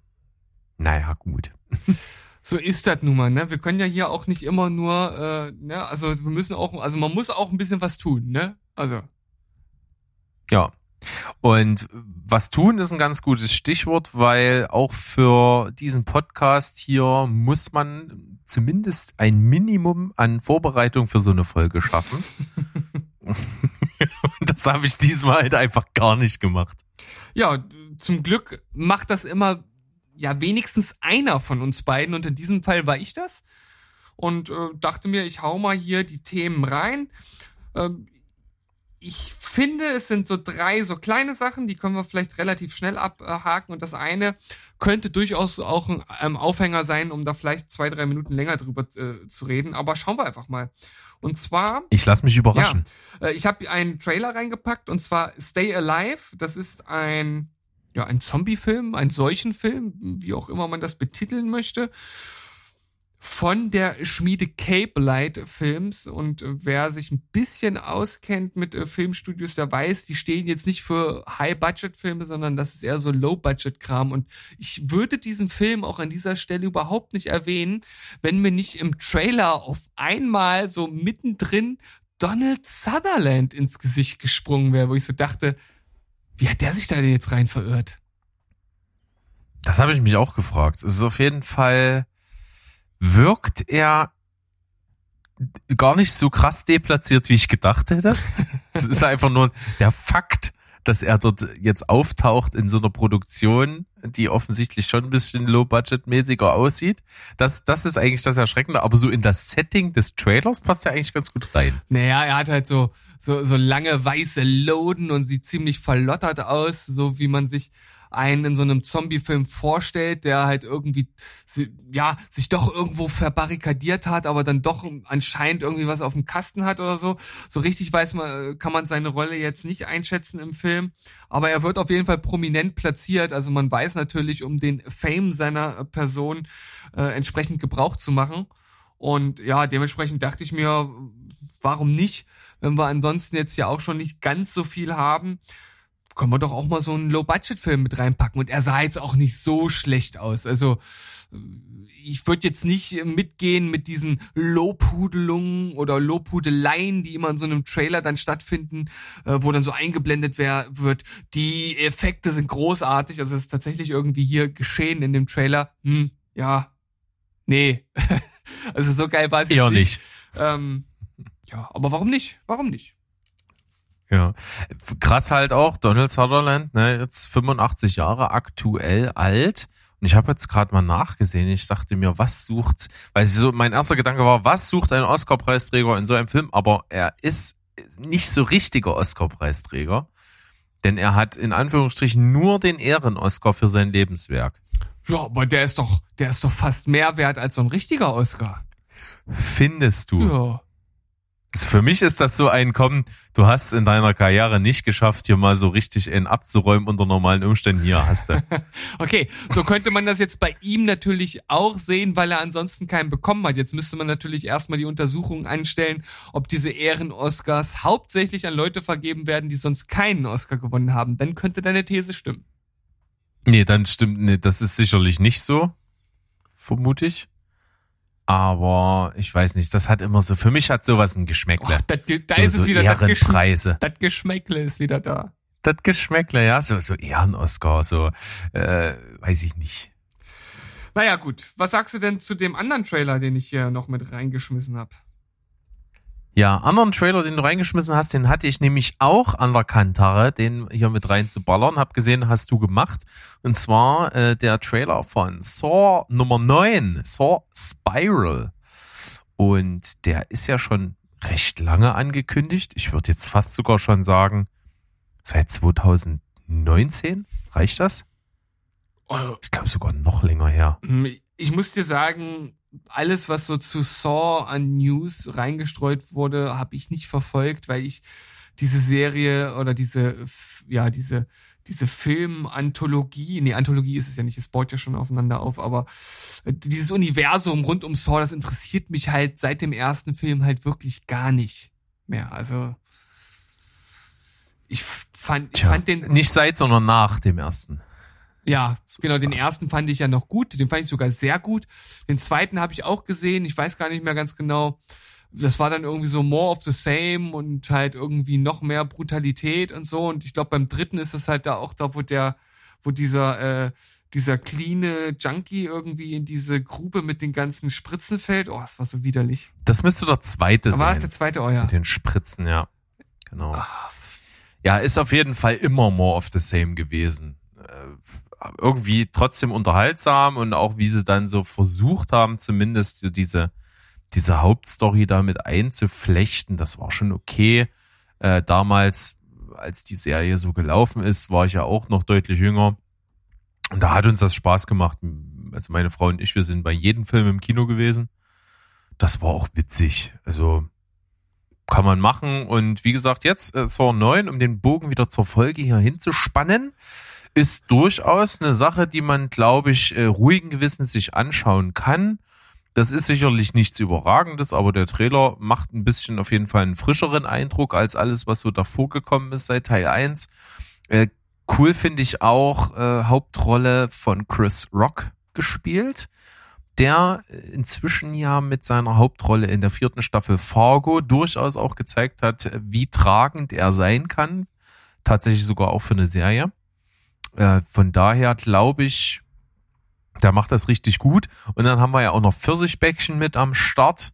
naja, gut. [laughs] so ist das nun mal, ne? Wir können ja hier auch nicht immer nur, äh, ne, also wir müssen auch, also man muss auch ein bisschen was tun, ne? Also. Ja. Und was tun ist ein ganz gutes Stichwort, weil auch für diesen Podcast hier muss man zumindest ein Minimum an Vorbereitung für so eine Folge schaffen. [laughs] das habe ich diesmal halt einfach gar nicht gemacht. Ja, zum Glück macht das immer ja wenigstens einer von uns beiden und in diesem Fall war ich das und äh, dachte mir, ich hau mal hier die Themen rein. Ähm, ich finde, es sind so drei so kleine Sachen, die können wir vielleicht relativ schnell abhaken. Und das eine könnte durchaus auch ein ähm, Aufhänger sein, um da vielleicht zwei, drei Minuten länger drüber äh, zu reden. Aber schauen wir einfach mal. Und zwar. Ich lasse mich überraschen. Ja, äh, ich habe einen Trailer reingepackt und zwar Stay Alive. Das ist ein, ja, ein Zombie-Film, ein Seuchenfilm, wie auch immer man das betiteln möchte von der Schmiede Cape Light Films und äh, wer sich ein bisschen auskennt mit äh, Filmstudios, der weiß, die stehen jetzt nicht für High-Budget-Filme, sondern das ist eher so Low-Budget-Kram und ich würde diesen Film auch an dieser Stelle überhaupt nicht erwähnen, wenn mir nicht im Trailer auf einmal so mittendrin Donald Sutherland ins Gesicht gesprungen wäre, wo ich so dachte, wie hat der sich da denn jetzt rein verirrt? Das habe ich mich auch gefragt. Es ist auf jeden Fall wirkt er gar nicht so krass deplatziert, wie ich gedacht hätte. [laughs] es ist einfach nur der Fakt, dass er dort jetzt auftaucht in so einer Produktion, die offensichtlich schon ein bisschen low-budget-mäßiger aussieht. Das, das ist eigentlich das Erschreckende, aber so in das Setting des Trailers passt er eigentlich ganz gut rein. Naja, er hat halt so, so, so lange weiße Loden und sieht ziemlich verlottert aus, so wie man sich einen in so einem Zombie-Film vorstellt, der halt irgendwie, ja, sich doch irgendwo verbarrikadiert hat, aber dann doch anscheinend irgendwie was auf dem Kasten hat oder so. So richtig weiß man, kann man seine Rolle jetzt nicht einschätzen im Film. Aber er wird auf jeden Fall prominent platziert. Also man weiß natürlich, um den Fame seiner Person äh, entsprechend Gebrauch zu machen. Und ja, dementsprechend dachte ich mir, warum nicht, wenn wir ansonsten jetzt ja auch schon nicht ganz so viel haben können wir doch auch mal so einen Low-Budget-Film mit reinpacken. Und er sah jetzt auch nicht so schlecht aus. Also ich würde jetzt nicht mitgehen mit diesen Lobhudelungen oder Lobhudeleien, die immer in so einem Trailer dann stattfinden, äh, wo dann so eingeblendet wird. Die Effekte sind großartig. Also es ist tatsächlich irgendwie hier geschehen in dem Trailer. Hm, ja, nee. [laughs] also so geil war es jetzt nicht. nicht. Ähm, ja, aber warum nicht? Warum nicht? Ja, krass halt auch, Donald Sutherland, ne, jetzt 85 Jahre aktuell alt. Und ich habe jetzt gerade mal nachgesehen. Ich dachte mir, was sucht, weil so mein erster Gedanke war, was sucht ein Oscar-Preisträger in so einem Film? Aber er ist nicht so richtiger Oscar-Preisträger, denn er hat in Anführungsstrichen nur den Ehren-Oscar für sein Lebenswerk. Ja, aber der ist doch, der ist doch fast mehr wert als so ein richtiger Oscar. Findest du? Ja. Für mich ist das so ein Kommen, du hast in deiner Karriere nicht geschafft, hier mal so richtig in abzuräumen unter normalen Umständen. Hier hast du. [laughs] okay, so könnte man das jetzt bei ihm natürlich auch sehen, weil er ansonsten keinen bekommen hat. Jetzt müsste man natürlich erstmal die Untersuchung anstellen, ob diese Ehren-Oscars hauptsächlich an Leute vergeben werden, die sonst keinen Oscar gewonnen haben. Dann könnte deine These stimmen. Nee, dann stimmt, nee, das ist sicherlich nicht so. Vermute ich. Aber ich weiß nicht, das hat immer so, für mich hat sowas ein Geschmäckle. Oh, da so, ist es wieder Ehrenpreise. Das Geschmäckle ist wieder da. Das Geschmäckle, ja, so, so Ehren-Oscar, so, äh, weiß ich nicht. Naja, gut. Was sagst du denn zu dem anderen Trailer, den ich hier noch mit reingeschmissen habe? Ja, anderen Trailer, den du reingeschmissen hast, den hatte ich nämlich auch an der Kantare, den hier mit reinzuballern. Hab gesehen, hast du gemacht. Und zwar äh, der Trailer von Saw Nummer 9, Saw Spiral. Und der ist ja schon recht lange angekündigt. Ich würde jetzt fast sogar schon sagen, seit 2019. Reicht das? Oh. Ich glaube sogar noch länger her. Ich muss dir sagen, alles, was so zu Saw an News reingestreut wurde, habe ich nicht verfolgt, weil ich diese Serie oder diese, ja, diese, diese Film-Anthologie, nee, Anthologie ist es ja nicht, es baut ja schon aufeinander auf, aber dieses Universum rund um Saw, das interessiert mich halt seit dem ersten Film halt wirklich gar nicht mehr. Also, ich fand, ich fand den. Nicht seit, sondern nach dem ersten. Ja, genau, den ersten fand ich ja noch gut, den fand ich sogar sehr gut. Den zweiten habe ich auch gesehen, ich weiß gar nicht mehr ganz genau. Das war dann irgendwie so more of the same und halt irgendwie noch mehr Brutalität und so. Und ich glaube, beim dritten ist es halt da auch da, wo der, wo dieser, äh, dieser cleane Junkie irgendwie in diese Grube mit den ganzen Spritzen fällt. Oh, das war so widerlich. Das müsste der zweite Aber sein. War das der zweite, oh ja. Mit den Spritzen, ja. Genau. Ach. Ja, ist auf jeden Fall immer more of the same gewesen äh, irgendwie trotzdem unterhaltsam und auch wie sie dann so versucht haben, zumindest so diese, diese Hauptstory damit einzuflechten, das war schon okay. Äh, damals, als die Serie so gelaufen ist, war ich ja auch noch deutlich jünger. Und da hat uns das Spaß gemacht. Also meine Frau und ich, wir sind bei jedem Film im Kino gewesen. Das war auch witzig. Also kann man machen. Und wie gesagt, jetzt äh, Saw 9, um den Bogen wieder zur Folge hier hinzuspannen ist durchaus eine Sache, die man, glaube ich, äh, ruhigen Gewissens sich anschauen kann. Das ist sicherlich nichts Überragendes, aber der Trailer macht ein bisschen auf jeden Fall einen frischeren Eindruck als alles, was so davor gekommen ist seit Teil 1. Äh, cool finde ich auch äh, Hauptrolle von Chris Rock gespielt, der inzwischen ja mit seiner Hauptrolle in der vierten Staffel Fargo durchaus auch gezeigt hat, wie tragend er sein kann. Tatsächlich sogar auch für eine Serie. Äh, von daher glaube ich, der macht das richtig gut. Und dann haben wir ja auch noch Pfirsichbäckchen mit am Start.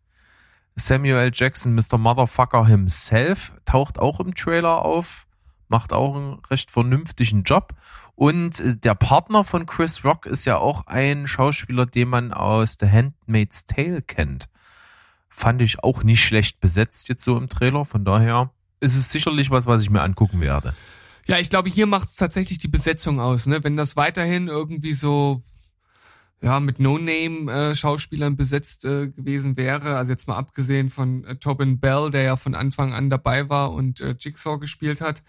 Samuel Jackson, Mr. Motherfucker himself, taucht auch im Trailer auf, macht auch einen recht vernünftigen Job. Und äh, der Partner von Chris Rock ist ja auch ein Schauspieler, den man aus The Handmaid's Tale kennt. Fand ich auch nicht schlecht besetzt jetzt so im Trailer. Von daher ist es sicherlich was, was ich mir angucken werde. Ja, ich glaube, hier macht es tatsächlich die Besetzung aus. Ne? Wenn das weiterhin irgendwie so ja, mit No-Name-Schauspielern äh, besetzt äh, gewesen wäre. Also jetzt mal abgesehen von äh, Tobin Bell, der ja von Anfang an dabei war und äh, Jigsaw gespielt hat.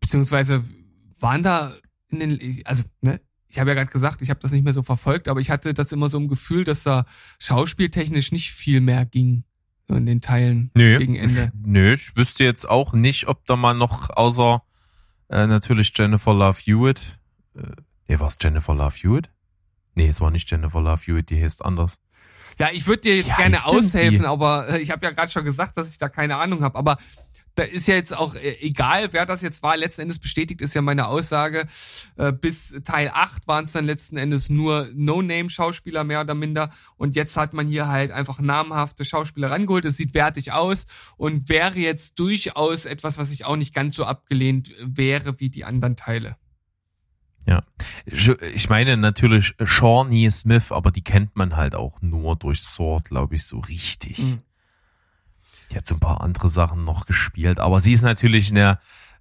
Beziehungsweise waren da in den, also, ne, ich habe ja gerade gesagt, ich habe das nicht mehr so verfolgt, aber ich hatte das immer so im Gefühl, dass da schauspieltechnisch nicht viel mehr ging. In den Teilen nö, gegen Ende. [laughs] Nö, ich wüsste jetzt auch nicht, ob da mal noch außer äh, natürlich Jennifer Love Hewitt. Äh, nee, war es Jennifer Love Hewitt? Nee, es war nicht Jennifer Love Hewitt, die heißt anders. Ja, ich würde dir jetzt Wie gerne aushelfen, aber äh, ich habe ja gerade schon gesagt, dass ich da keine Ahnung habe. Aber da ist ja jetzt auch äh, egal, wer das jetzt war. Letzten Endes bestätigt ist ja meine Aussage. Äh, bis Teil 8 waren es dann letzten Endes nur No-Name-Schauspieler mehr oder minder. Und jetzt hat man hier halt einfach namhafte Schauspieler rangeholt. Es sieht wertig aus und wäre jetzt durchaus etwas, was ich auch nicht ganz so abgelehnt wäre wie die anderen Teile. Ja. Ich meine natürlich Shawnee Smith, aber die kennt man halt auch nur durch Sword, glaube ich, so richtig. Mhm. Die hat so ein paar andere Sachen noch gespielt, aber sie ist natürlich eine,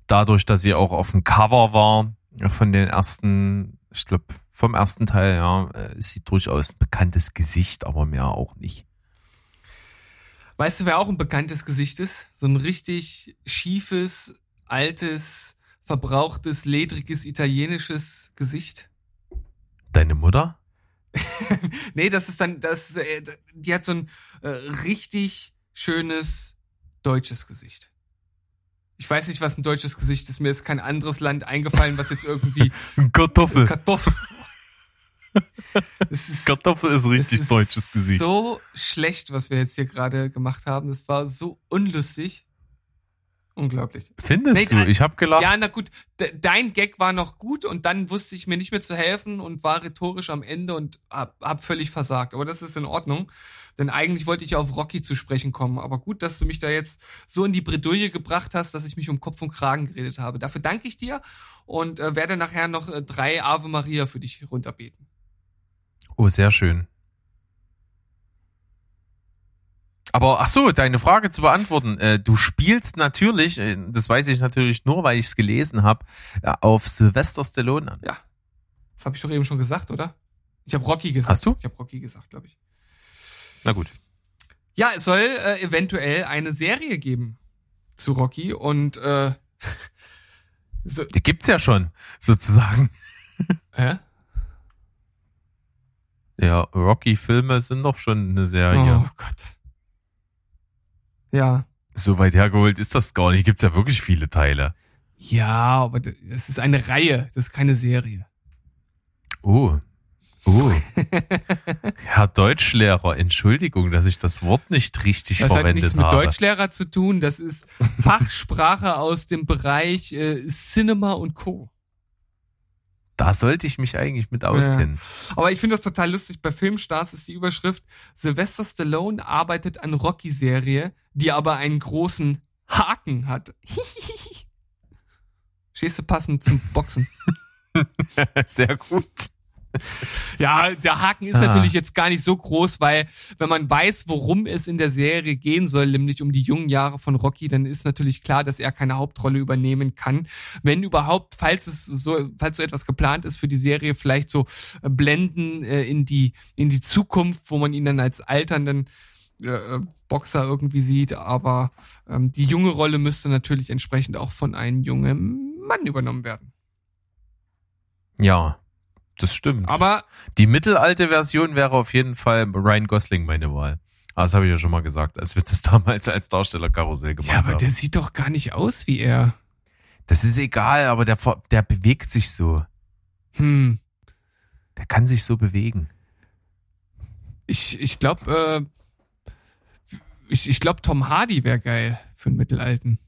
dadurch, dass sie auch auf dem Cover war von den ersten, ich glaube, vom ersten Teil, ja, äh, ist sie durchaus ein bekanntes Gesicht, aber mehr auch nicht. Weißt du, wer auch ein bekanntes Gesicht ist? So ein richtig schiefes, altes, verbrauchtes, ledriges italienisches Gesicht? Deine Mutter? [laughs] nee, das ist dann, das, äh, die hat so ein äh, richtig schönes deutsches Gesicht. Ich weiß nicht, was ein deutsches Gesicht ist. Mir ist kein anderes Land eingefallen, was jetzt irgendwie. [laughs] Kartoffel. Kartoffel. ist, Kartoffel ist richtig ist deutsches Gesicht. So schlecht, was wir jetzt hier gerade gemacht haben. Das war so unlustig. Unglaublich. Findest nee, du? Ich habe gelacht. Ja, na gut, dein Gag war noch gut und dann wusste ich mir nicht mehr zu helfen und war rhetorisch am Ende und hab, hab völlig versagt. Aber das ist in Ordnung, denn eigentlich wollte ich auf Rocky zu sprechen kommen. Aber gut, dass du mich da jetzt so in die Bredouille gebracht hast, dass ich mich um Kopf und Kragen geredet habe. Dafür danke ich dir und äh, werde nachher noch äh, drei Ave Maria für dich runterbeten. Oh, sehr schön. Aber ach so, deine Frage zu beantworten. Äh, du spielst natürlich, äh, das weiß ich natürlich nur, weil ich es gelesen habe, äh, auf Sylvester Stallone an. Ja. Das habe ich doch eben schon gesagt, oder? Ich habe Rocky gesagt. Hast du? Ich habe Rocky gesagt, glaube ich. Na gut. Ja, es soll äh, eventuell eine Serie geben zu Rocky und äh, [laughs] so. Die gibt's ja schon, sozusagen. [laughs] Hä? Ja, Rocky-Filme sind doch schon eine Serie. Oh Gott. Ja. So weit hergeholt ist das gar nicht. Gibt's ja wirklich viele Teile. Ja, aber es ist eine Reihe, das ist keine Serie. Oh. Oh. [laughs] Herr Deutschlehrer, Entschuldigung, dass ich das Wort nicht richtig das verwendet habe. Das hat nichts mit Deutschlehrer zu tun, das ist [laughs] Fachsprache aus dem Bereich äh, Cinema und Co. Da sollte ich mich eigentlich mit auskennen. Ja. Aber ich finde das total lustig. Bei Filmstars ist die Überschrift Sylvester Stallone arbeitet an Rocky-Serie, die aber einen großen Haken hat. [laughs] Stehst du passend zum Boxen? Sehr gut. [laughs] Ja, der Haken ist ah. natürlich jetzt gar nicht so groß, weil wenn man weiß, worum es in der Serie gehen soll, nämlich um die jungen Jahre von Rocky, dann ist natürlich klar, dass er keine Hauptrolle übernehmen kann. Wenn überhaupt, falls es so, falls so etwas geplant ist für die Serie, vielleicht so äh, Blenden äh, in die in die Zukunft, wo man ihn dann als alternden äh, äh, Boxer irgendwie sieht, aber ähm, die junge Rolle müsste natürlich entsprechend auch von einem jungen Mann übernommen werden. Ja, Das stimmt. Aber die mittelalte Version wäre auf jeden Fall Ryan Gosling meine Wahl. Aber das habe ich ja schon mal gesagt, als wir das damals als Darsteller Karussell gemacht haben. Ja, aber haben. der sieht doch gar nicht aus wie er. Das ist egal, aber der, der bewegt sich so. Hm. Der kann sich so bewegen. Ich, ich glaube, äh, ich, ich glaube, Tom Hardy wäre geil für einen Mittelalten.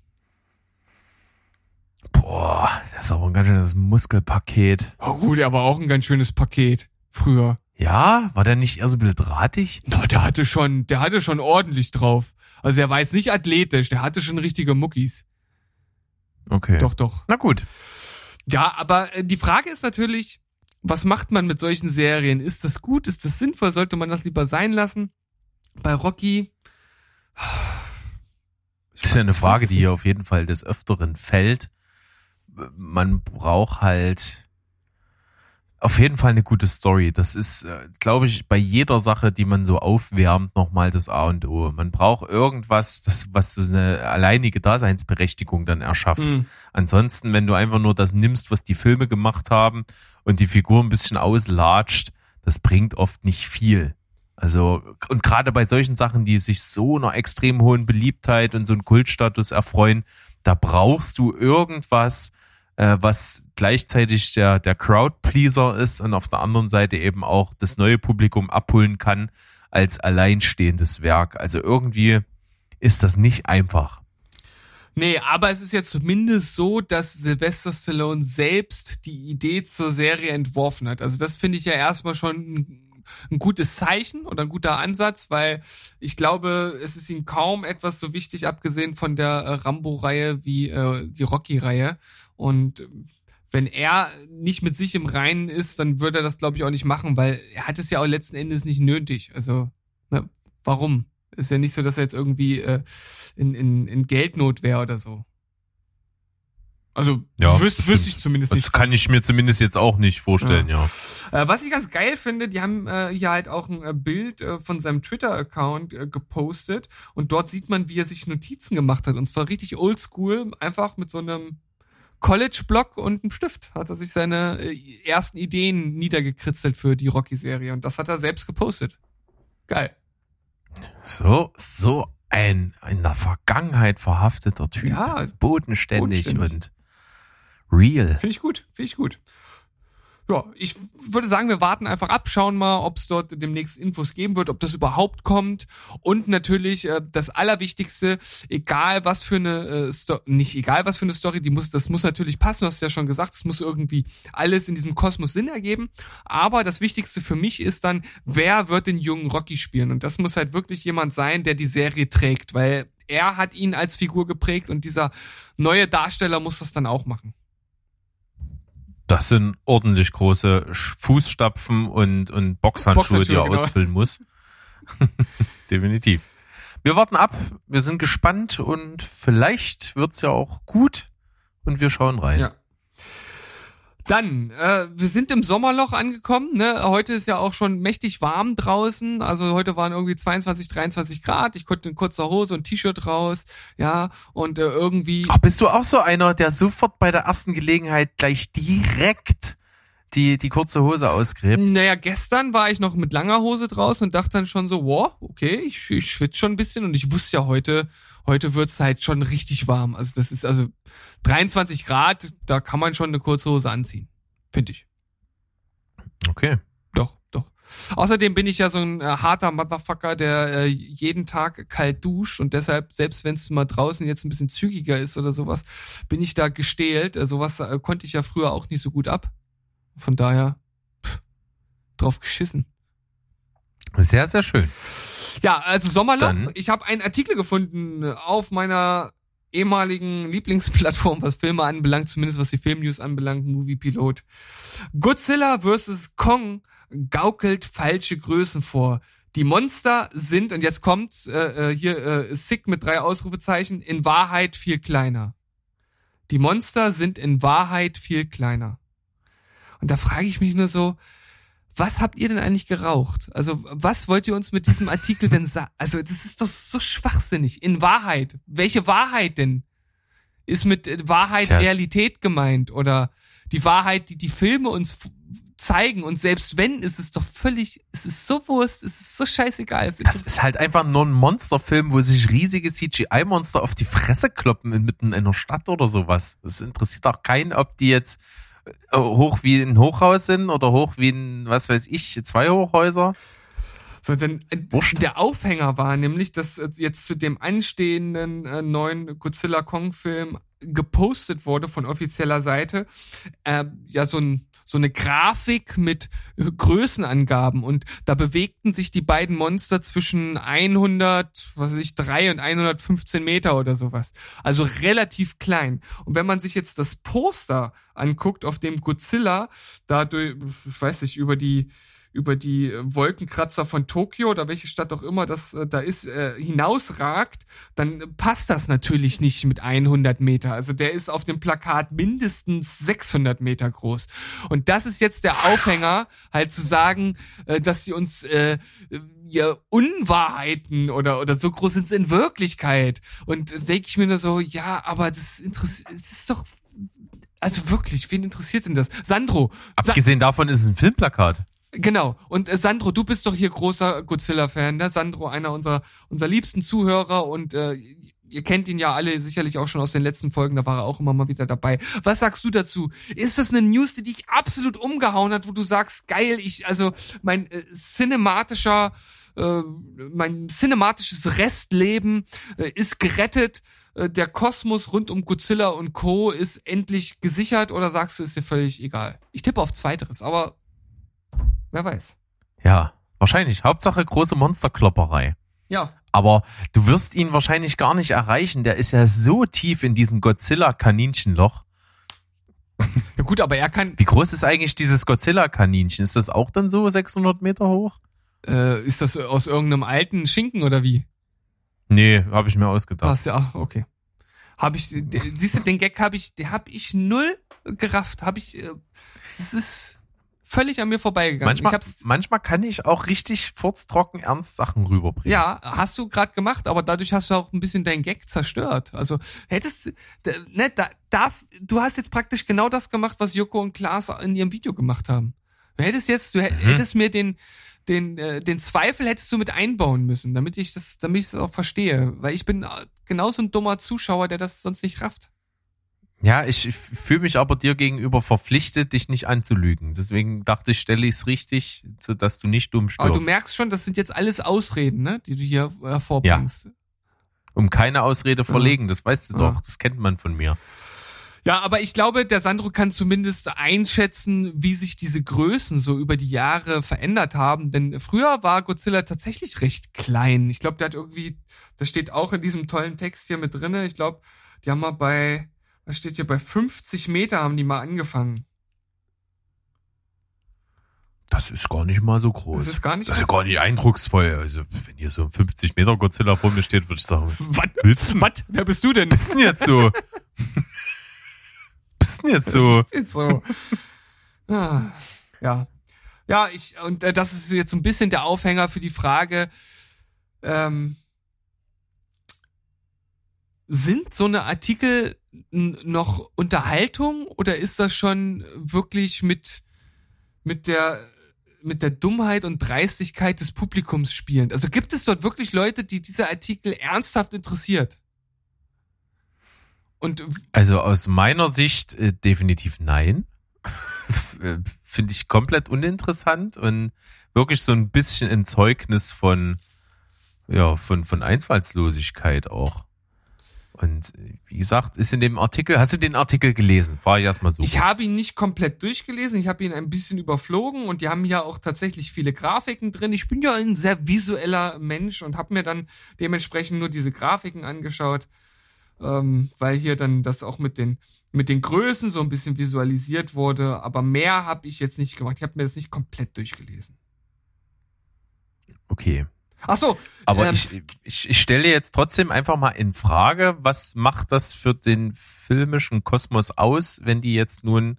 Boah, das ist aber ein ganz schönes Muskelpaket. Oh gut, er war auch ein ganz schönes Paket früher. Ja, war der nicht eher so ein bisschen drahtig? Na, der hatte schon, der hatte schon ordentlich drauf. Also der war jetzt nicht athletisch, der hatte schon richtige Muckis. Okay. Doch, doch. Na gut. Ja, aber äh, die Frage ist natürlich, was macht man mit solchen Serien? Ist das gut? Ist das sinnvoll? Sollte man das lieber sein lassen? Bei Rocky. Das ist ja eine Frage, die hier auf jeden Fall des Öfteren fällt. Man braucht halt auf jeden Fall eine gute Story. Das ist, äh, glaube ich, bei jeder Sache, die man so aufwärmt, nochmal das A und O. Man braucht irgendwas, das, was so eine alleinige Daseinsberechtigung dann erschafft. Mhm. Ansonsten, wenn du einfach nur das nimmst, was die Filme gemacht haben und die Figur ein bisschen auslatscht, das bringt oft nicht viel. Also, und gerade bei solchen Sachen, die sich so einer extrem hohen Beliebtheit und so einen Kultstatus erfreuen, da brauchst du irgendwas, äh, was gleichzeitig der, der Crowdpleaser ist und auf der anderen Seite eben auch das neue Publikum abholen kann als alleinstehendes Werk. Also irgendwie ist das nicht einfach. Nee, aber es ist jetzt zumindest so, dass Sylvester Stallone selbst die Idee zur Serie entworfen hat. Also das finde ich ja erstmal schon ein ein gutes Zeichen oder ein guter Ansatz, weil ich glaube, es ist ihm kaum etwas so wichtig, abgesehen von der Rambo-Reihe wie äh, die Rocky-Reihe. Und wenn er nicht mit sich im Reinen ist, dann würde er das, glaube ich, auch nicht machen, weil er hat es ja auch letzten Endes nicht nötig. Also, ne, warum? Ist ja nicht so, dass er jetzt irgendwie äh, in, in, in Geldnot wäre oder so. Also ja, wüs wüsste ich zumindest nicht. Das kann ich mir zumindest jetzt auch nicht vorstellen, ja. ja. Äh, was ich ganz geil finde, die haben äh, hier halt auch ein äh, Bild äh, von seinem Twitter-Account äh, gepostet und dort sieht man, wie er sich Notizen gemacht hat. Und zwar richtig oldschool, einfach mit so einem College-Block und einem Stift hat er sich seine äh, ersten Ideen niedergekritzelt für die Rocky-Serie und das hat er selbst gepostet. Geil. So, so ein in der Vergangenheit verhafteter Typ. Ja, bodenständig, bodenständig. und real. Finde ich gut, finde ich gut ja, ich würde sagen, wir warten einfach ab, schauen mal, ob es dort demnächst Infos geben wird, ob das überhaupt kommt. Und natürlich äh, das Allerwichtigste, egal was für eine äh, Story, nicht egal was für eine Story, die muss, das muss natürlich passen, du hast ja schon gesagt, es muss irgendwie alles in diesem Kosmos Sinn ergeben. Aber das Wichtigste für mich ist dann, wer wird den jungen Rocky spielen? Und das muss halt wirklich jemand sein, der die Serie trägt, weil er hat ihn als Figur geprägt und dieser neue Darsteller muss das dann auch machen. Das sind ordentlich große Fußstapfen und, und Boxhandschuhe, die er genau. ausfüllen muss. [laughs] Definitiv. Wir warten ab, wir sind gespannt und vielleicht wird's ja auch gut und wir schauen rein. Ja. Dann, äh, wir sind im Sommerloch angekommen. Ne? Heute ist ja auch schon mächtig warm draußen. Also heute waren irgendwie 22, 23 Grad. Ich konnte in kurzer Hose und T-Shirt raus. Ja, und äh, irgendwie. Ach, bist du auch so einer, der sofort bei der ersten Gelegenheit gleich direkt die, die kurze Hose ausgräbt? Naja, gestern war ich noch mit langer Hose draußen und dachte dann schon so, wow, okay, ich, ich schwitze schon ein bisschen und ich wusste ja heute, heute wird's halt schon richtig warm. Also das ist also 23 Grad, da kann man schon eine kurze Hose anziehen. Finde ich. Okay. Doch, doch. Außerdem bin ich ja so ein äh, harter Motherfucker, der äh, jeden Tag kalt duscht und deshalb, selbst wenn es mal draußen jetzt ein bisschen zügiger ist oder sowas, bin ich da gestählt. Äh, sowas äh, konnte ich ja früher auch nicht so gut ab. Von daher, pff, drauf geschissen. Sehr, sehr schön. Ja, also Sommerloch. Dann. Ich habe einen Artikel gefunden auf meiner ehemaligen Lieblingsplattform, was Filme anbelangt, zumindest was die Filmnews anbelangt, Movie Pilot. Godzilla vs. Kong gaukelt falsche Größen vor. Die Monster sind, und jetzt kommt's, äh, äh, hier äh, Sick mit drei Ausrufezeichen, in Wahrheit viel kleiner. Die Monster sind in Wahrheit viel kleiner. Und da frage ich mich nur so, was habt ihr denn eigentlich geraucht? Also, was wollt ihr uns mit diesem Artikel denn sagen? Also, das ist doch so schwachsinnig. In Wahrheit. Welche Wahrheit denn? Ist mit Wahrheit ja. Realität gemeint? Oder die Wahrheit, die die Filme uns zeigen. Und selbst wenn, ist es doch völlig, es ist so Wurst, es ist so scheißegal. Es Das ist halt einfach nur ein Monsterfilm, wo sich riesige CGI-Monster auf die Fresse kloppen inmitten in einer Stadt oder sowas. Das interessiert auch keinen, ob die jetzt äh, hoch wie ein Hochhaus sind oder hoch wie ein, was weiß ich, zwei Hochhäuser. So, denn äh, Wurscht. der Aufhänger war nämlich, dass äh, jetzt zu dem anstehenden äh, neuen Godzilla Kong Film gepostet wurde von offizieller Seite, äh, ja so ein so eine Grafik mit äh, Größenangaben und da bewegten sich die beiden Monster zwischen 100, was weiß ich, 3 und 115 Meter oder sowas. Also relativ klein. Und wenn man sich jetzt das Poster anguckt, auf dem Godzilla da ich weiß nicht, über die über die äh, Wolkenkratzer von Tokio oder welche Stadt auch immer das äh, da ist, äh, hinausragt, dann passt das natürlich nicht mit 100 Meter. Also der ist auf dem Plakat mindestens 600 Meter groß. Und das ist jetzt der Aufhänger, halt zu sagen, äh, dass sie uns äh, ja Unwahrheiten oder oder so groß sind sie in Wirklichkeit. Und denke ich mir nur so, ja, aber das interessiert, es ist doch also wirklich, wen interessiert denn das? Sandro, Sa Abgesehen davon ist es ein Filmplakat. Genau. Und äh, Sandro, du bist doch hier großer Godzilla-Fan, ne? Sandro, einer unserer, unserer liebsten Zuhörer und äh, ihr kennt ihn ja alle sicherlich auch schon aus den letzten Folgen, da war er auch immer mal wieder dabei. Was sagst du dazu? Ist das eine News, die dich absolut umgehauen hat, wo du sagst, geil, ich, also mein äh, cinematischer, äh, mein cinematisches Restleben äh, ist gerettet, äh, der Kosmos rund um Godzilla und Co. ist endlich gesichert oder sagst du, ist dir völlig egal? Ich tippe auf Zweiteres, aber wer weiß. Ja, wahrscheinlich. Hauptsache große Monsterklopperei. Ja, Aber du wirst ihn wahrscheinlich gar nicht erreichen. Der ist ja so tief in diesem Godzilla-Kaninchenloch. [laughs] Ja gut, aber er kann, Wie groß ist eigentlich dieses Godzilla-Kaninchen? Ist das auch dann so 600 Meter hoch? äh, ist das aus irgendeinem alten Schinken oder wie? Nee, habe ich mir ausgedacht. Was ja, ach, okay. Habe ich, de- siehst du, den Gag habe ich, den habe ich null gerafft. Habe ich, äh, das ist völlig an mir vorbeigegangen. Manchmal, manchmal kann ich auch richtig furztrocken ernst Sachen rüberbringen. ja, hast du gerade gemacht, aber dadurch hast du auch ein bisschen deinen Gag zerstört. Also hättest, ne, da, darf, du hast jetzt praktisch genau das gemacht, was Joko und Klaas in ihrem Video gemacht haben. Du hättest jetzt, du Mhm. hättest mir den, den, äh, den Zweifel hättest du mit einbauen müssen, damit ich das, damit ich das auch verstehe, weil ich bin äh, genauso ein dummer Zuschauer, der das sonst nicht rafft. Ja, ich fühle mich aber dir gegenüber verpflichtet, dich nicht anzulügen. Deswegen dachte ich, stelle ich es richtig, sodass du nicht dumm Aber du stirbst. merkst schon, das sind jetzt alles Ausreden, ne, die du hier hervorbringst. um keine Ausrede verlegen, das weißt du Ja. doch, das kennt man von mir. Ja, aber ich glaube, der Sandro kann zumindest einschätzen, wie sich diese Größen so über die Jahre verändert haben. Denn früher war Godzilla tatsächlich recht klein. Ich glaube, der hat irgendwie, das steht auch in diesem tollen Text hier mit drinne. Ich glaube, die haben mal bei, was steht hier, bei 50 Meter haben die mal angefangen. Das ist gar nicht mal so groß. Das ist gar nicht Das ist gar nicht eindrucksvoll. Also, wenn hier so ein 50 Meter Godzilla vor mir steht, würde ich sagen, Was? willst du? Was? Wer bist du denn? bist denn jetzt so? [laughs] bist denn jetzt so? jetzt so. Ah, ja. Ja, ich, und äh, das ist jetzt so ein bisschen der Aufhänger für die Frage, ähm, sind so eine Artikel noch Unterhaltung oder ist das schon wirklich mit, mit der, mit der Dummheit und Dreistigkeit des Publikums spielend? Also gibt es dort wirklich Leute, die dieser Artikel ernsthaft interessiert? Und Also aus meiner Sicht äh, definitiv nein. [laughs] Äh, Finde ich komplett uninteressant und wirklich so ein bisschen ein Zeugnis von, ja, von, von Einfallslosigkeit auch. Und äh, wie gesagt, ist in dem Artikel, hast du den Artikel gelesen? Fahr ich erstmal so. Ich habe ihn nicht komplett durchgelesen, ich habe ihn ein bisschen überflogen und die haben ja auch tatsächlich viele Grafiken drin. Ich bin ja ein sehr visueller Mensch und habe mir dann dementsprechend nur diese Grafiken angeschaut, ähm, weil hier dann das auch mit den mit den Größen so ein bisschen visualisiert wurde. Aber mehr habe ich jetzt nicht gemacht. Ich habe mir das nicht komplett durchgelesen. okay. Ach so, Aber ähm, ich, ich, ich stelle jetzt trotzdem einfach mal in Frage, was macht das für den filmischen Kosmos aus, wenn die jetzt nun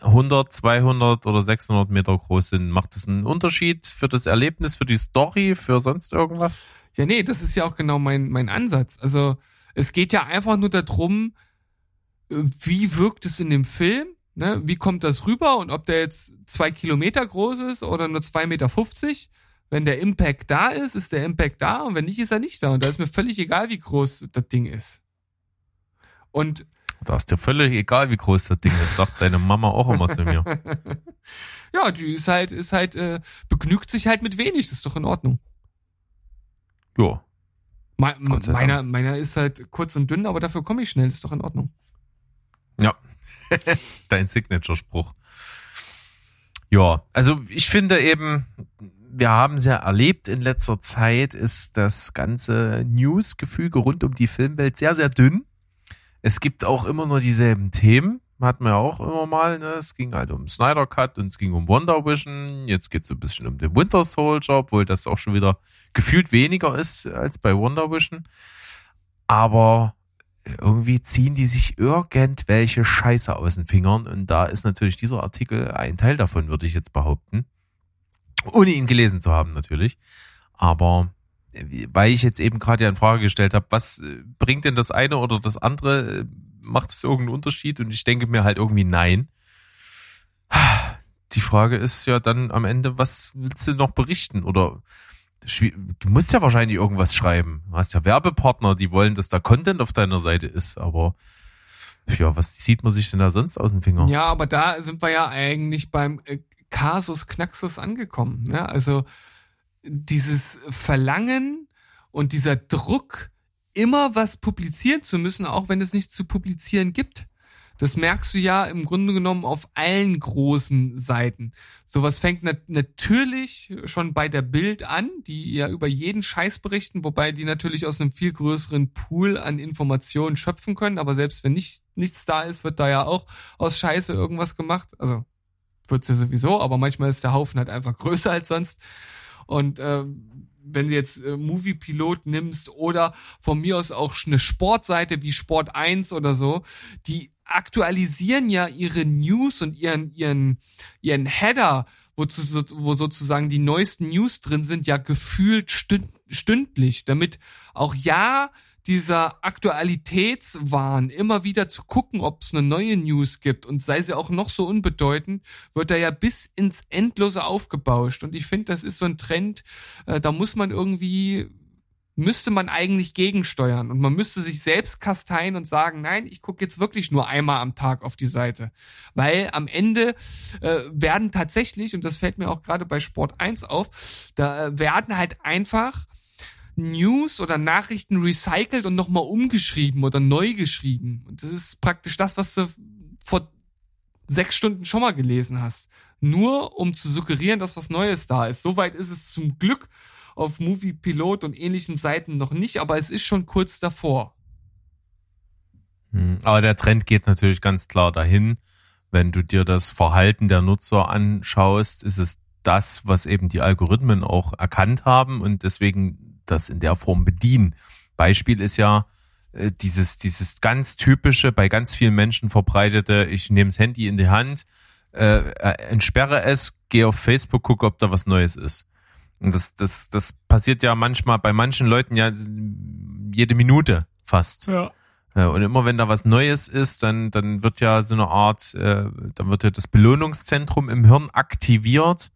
100, 200 oder 600 Meter groß sind? Macht das einen Unterschied für das Erlebnis, für die Story, für sonst irgendwas? Ja, nee, das ist ja auch genau mein, mein Ansatz. Also es geht ja einfach nur darum, wie wirkt es in dem Film, Ne? Wie kommt das rüber und ob der jetzt zwei Kilometer groß ist oder nur zwei Meter fünfzig? Wenn der Impact da ist, ist der Impact da und wenn nicht, ist er nicht da. Und da ist mir völlig egal, wie groß das Ding ist. Und da ist dir völlig egal, wie groß das Ding ist, sagt deine Mama auch immer zu mir. [laughs] ja, die ist halt, ist halt, äh, begnügt sich halt mit wenig, das ist doch in Ordnung. Ja. Me meiner, meiner ist halt kurz und dünn, aber dafür komme ich schnell, das ist doch in Ordnung. Ja. [laughs] Dein Signature-Spruch. Ja, also ich finde eben, wir haben es ja erlebt in letzter Zeit, ist das ganze News-Gefüge rund um die Filmwelt sehr, sehr dünn. Es gibt auch immer nur dieselben Themen. Hatten wir auch immer mal, ne? Es ging halt um Snyder Cut und es ging um Wonder Vision. Jetzt geht es so ein bisschen um den Winter Soldier, obwohl das auch schon wieder gefühlt weniger ist als bei Wonder Vision. Aber irgendwie ziehen die sich irgendwelche Scheiße aus den Fingern und da ist natürlich dieser Artikel ein Teil davon, würde ich jetzt behaupten. Ohne ihn gelesen zu haben natürlich. Aber äh, weil ich jetzt eben gerade ja in Frage gestellt habe, was äh, bringt denn das eine oder das andere? Äh, macht es irgendeinen Unterschied? Und ich denke mir halt irgendwie nein. Die Frage ist ja dann am Ende, was willst du noch berichten? Oder du musst ja wahrscheinlich irgendwas schreiben. Du hast ja Werbepartner, die wollen, dass da Content auf deiner Seite ist, aber ja, was sieht man sich denn da sonst aus den Fingern? Ja, aber da sind wir ja eigentlich beim Kasus Knaxus angekommen. Ja, also dieses Verlangen und dieser Druck, immer was publizieren zu müssen, auch wenn es nichts zu publizieren gibt. Das merkst du ja im Grunde genommen auf allen großen Seiten. Sowas fängt nat natürlich schon bei der Bild an, die ja über jeden Scheiß berichten, wobei die natürlich aus einem viel größeren Pool an Informationen schöpfen können. Aber selbst wenn nicht, nichts da ist, wird da ja auch aus Scheiße irgendwas gemacht. Also wird's ja sowieso, aber manchmal ist der Haufen halt einfach größer als sonst. Und äh, wenn du jetzt äh, Movie Pilot nimmst oder von mir aus auch eine Sportseite wie Sport 1 oder so, die aktualisieren ja ihre News und ihren ihren ihren Header, wo, zu, wo sozusagen die neuesten News drin sind, ja gefühlt stündlich, damit auch ja dieser Aktualitätswahn, immer wieder zu gucken, ob es eine neue News gibt und sei sie auch noch so unbedeutend, wird da ja bis ins Endlose aufgebauscht. Und ich finde, das ist so ein Trend, äh, da muss man irgendwie müsste man eigentlich gegensteuern und man müsste sich selbst kasteien und sagen, nein, ich gucke jetzt wirklich nur einmal am Tag auf die Seite. Weil am Ende äh, werden tatsächlich, und das fällt mir auch gerade bei Sport 1 auf, da äh, werden halt einfach News oder Nachrichten recycelt und nochmal umgeschrieben oder neu geschrieben. Und das ist praktisch das, was du vor sechs Stunden schon mal gelesen hast. Nur um zu suggerieren, dass was Neues da ist. Soweit ist es zum Glück auf Movie Pilot und ähnlichen Seiten noch nicht, aber es ist schon kurz davor. Hm, aber der Trend geht natürlich ganz klar dahin. Wenn du dir das Verhalten der Nutzer anschaust, ist es das, was eben die Algorithmen auch erkannt haben und deswegen das in der Form bedienen. Beispiel ist ja äh, dieses, dieses ganz typische, bei ganz vielen Menschen verbreitete, ich nehme das Handy in die Hand, äh, äh, entsperre es, gehe auf Facebook, gucke, ob da was Neues ist. Und das, das, das passiert ja manchmal bei manchen Leuten ja jede Minute fast. Ja. Äh, und immer wenn da was Neues ist, dann, dann wird ja so eine Art, äh, dann wird ja das Belohnungszentrum im Hirn aktiviert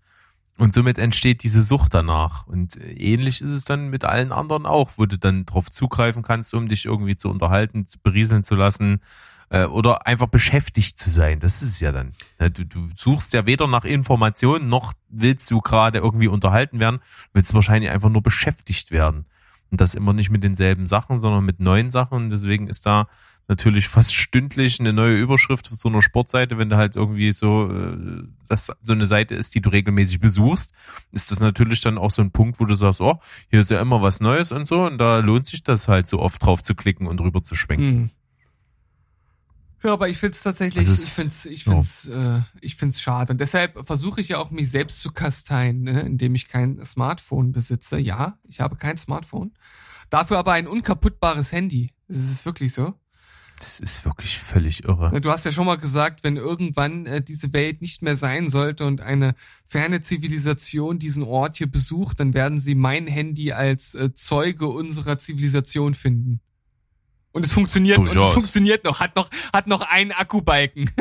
und somit entsteht diese Sucht danach. Und äh, ähnlich ist es dann mit allen anderen auch, wo du dann drauf zugreifen kannst, um dich irgendwie zu unterhalten, zu berieseln zu lassen äh, oder einfach beschäftigt zu sein. Das ist es ja dann. Du, du suchst ja weder nach Informationen, noch willst du gerade irgendwie unterhalten werden, willst wahrscheinlich einfach nur beschäftigt werden. Und das immer nicht mit denselben Sachen, sondern mit neuen Sachen. Und deswegen ist da natürlich fast stündlich eine neue Überschrift auf so einer Sportseite, wenn du halt irgendwie so, äh, das so eine Seite ist, die du regelmäßig besuchst, ist das natürlich dann auch so ein Punkt, wo du sagst, oh, hier ist ja immer was Neues und so und da lohnt sich das halt so oft drauf zu klicken und rüber zu schwenken. Mhm. Ja, aber ich find's tatsächlich, also ich find's, ich find's, ja. äh, ich find's schade. Und deshalb versuche ich ja auch mich selbst zu kasteien, ne, indem ich kein Smartphone besitze. Ja, ich habe kein Smartphone. Dafür aber ein unkaputtbares Handy. Das ist wirklich so. Das ist wirklich völlig irre. Du hast ja schon mal gesagt, wenn irgendwann äh, diese Welt nicht mehr sein sollte und eine ferne Zivilisation diesen Ort hier besucht, dann werden sie mein Handy als äh, Zeuge unserer Zivilisation finden. Und es funktioniert, und es funktioniert noch, hat noch, hat noch einen Akkubalken. [laughs]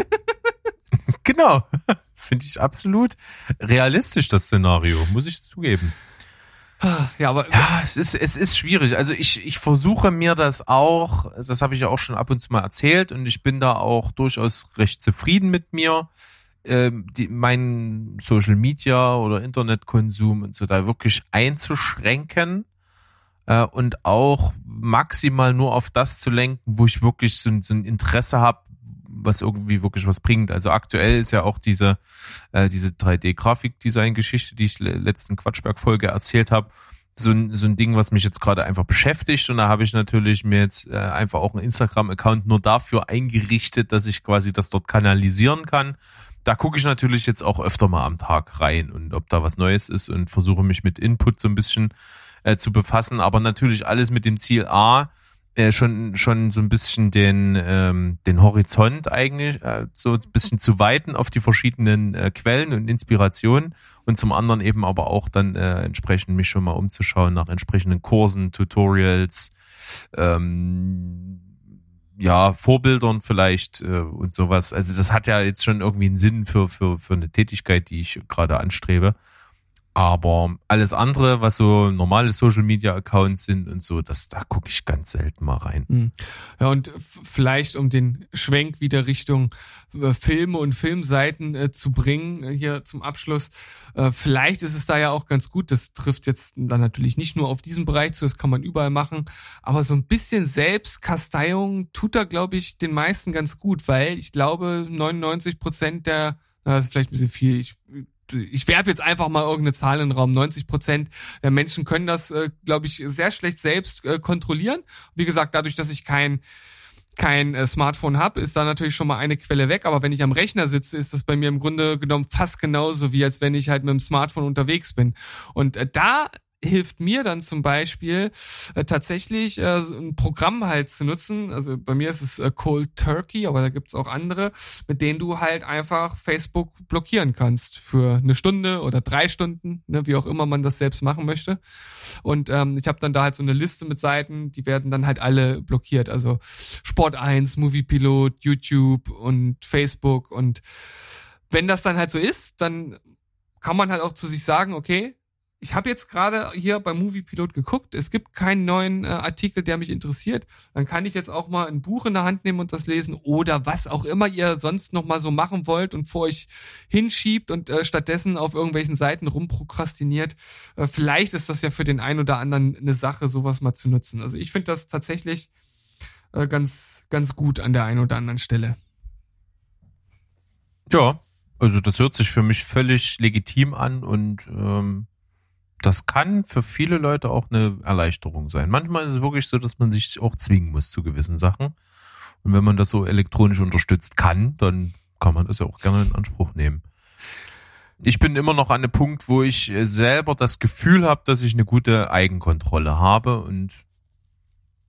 Genau. [laughs] Finde ich absolut realistisch, das Szenario, muss ich zugeben. Ja, aber ja, es ist es ist schwierig. Also ich ich versuche mir das auch, das habe ich ja auch schon ab und zu mal erzählt und ich bin da auch durchaus recht zufrieden mit mir, ähm, die, meinen Social Media oder Internetkonsum und so da wirklich einzuschränken äh, und auch maximal nur auf das zu lenken, wo ich wirklich so, so ein Interesse habe, was irgendwie wirklich was bringt. Also aktuell ist ja auch diese, äh, diese 3D-Grafikdesign-Geschichte, die ich letzten Quatschberg-Folge erzählt habe, so ein, so ein Ding, was mich jetzt gerade einfach beschäftigt. Und da habe ich natürlich mir jetzt äh, einfach auch einen Instagram-Account nur dafür eingerichtet, dass ich quasi das dort kanalisieren kann. Da gucke ich natürlich jetzt auch öfter mal am Tag rein und ob da was Neues ist und versuche mich mit Input so ein bisschen äh, zu befassen. Aber natürlich alles mit dem Ziel A, äh, schon schon so ein bisschen den ähm, den Horizont eigentlich äh, so ein bisschen zu weiten auf die verschiedenen äh, Quellen und Inspirationen und zum anderen eben aber auch dann äh, entsprechend mich schon mal umzuschauen nach entsprechenden Kursen, Tutorials, ähm, ja Vorbildern vielleicht äh, und sowas. Also das hat ja jetzt schon irgendwie einen Sinn für für für eine Tätigkeit, die ich gerade anstrebe. Aber alles andere, was so normale Social Media Accounts sind und so, das, da gucke ich ganz selten mal rein. Hm. Ja, und vielleicht um den Schwenk wieder Richtung äh, Filme und Filmseiten äh, zu bringen, äh, hier zum Abschluss. Äh, vielleicht ist es da ja auch ganz gut. Das trifft jetzt dann natürlich nicht nur auf diesen Bereich zu, das kann man überall machen. Aber so ein bisschen Selbstkasteiung tut da, glaube ich, den meisten ganz gut, weil ich glaube, 99 Prozent der, das ist vielleicht ein bisschen viel, ich ich werfe jetzt einfach mal irgendeine Zahl in den Raum. 90 Prozent der Menschen können das, äh, glaube ich, sehr schlecht selbst äh, kontrollieren. Wie gesagt, dadurch, dass ich kein kein äh, Smartphone habe, ist da natürlich schon mal eine Quelle weg. Aber wenn ich am Rechner sitze, ist das bei mir im Grunde genommen fast genauso, wie als wenn ich halt mit dem Smartphone unterwegs bin. Und äh, da hilft mir dann zum Beispiel äh, tatsächlich äh, ein Programm halt zu nutzen. Also bei mir ist es äh, Cold Turkey, aber da gibt's auch andere, mit denen du halt einfach Facebook blockieren kannst für eine Stunde oder drei Stunden, ne, wie auch immer man das selbst machen möchte. Und ähm, ich habe dann da halt so eine Liste mit Seiten, die werden dann halt alle blockiert. Also Sport 1, Moviepilot, YouTube und Facebook. Und wenn das dann halt so ist, dann kann man halt auch zu sich sagen, okay, ich habe jetzt gerade hier beim Movie Pilot geguckt, es gibt keinen neuen äh, Artikel, der mich interessiert. Dann kann ich jetzt auch mal ein Buch in der Hand nehmen und das lesen oder was auch immer ihr sonst noch mal so machen wollt und vor euch hinschiebt und äh, stattdessen auf irgendwelchen Seiten rumprokrastiniert. Äh, vielleicht ist das ja für den einen oder anderen eine Sache, sowas mal zu nutzen. Also ich finde das tatsächlich äh, ganz ganz gut an der einen oder anderen Stelle. Ja, also das hört sich für mich völlig legitim an und ähm das kann für viele Leute auch eine Erleichterung sein. Manchmal ist es wirklich so, dass man sich auch zwingen muss zu gewissen Sachen. Und wenn man das so elektronisch unterstützt kann, dann kann man das ja auch gerne in Anspruch nehmen. Ich bin immer noch an einem Punkt, wo ich äh, selber das Gefühl habe, dass ich eine gute Eigenkontrolle habe und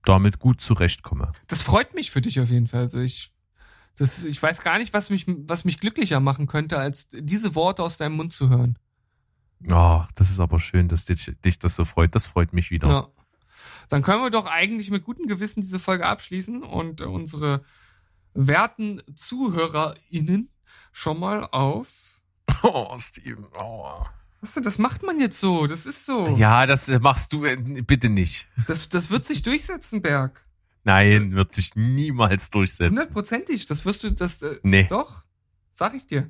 damit gut zurechtkomme. Das freut mich für dich auf jeden Fall. Also ich, das, ich weiß gar nicht, was mich, was mich glücklicher machen könnte, als diese Worte aus deinem Mund zu hören. Oh, das ist aber schön, dass dich, dich das so freut. Das freut mich wieder. Ja. Dann können wir doch eigentlich mit gutem Gewissen diese Folge abschließen und unsere werten ZuhörerInnen schon mal auf. [laughs] Oh, Steven, oh. Was denn, das macht man jetzt so. Das ist so. Ja, das machst du äh, bitte nicht. Das, das wird sich durchsetzen, Berg. Nein, wird sich niemals durchsetzen. Hundertprozentig. Das wirst du, das, äh, nee. Doch. Sag ich dir.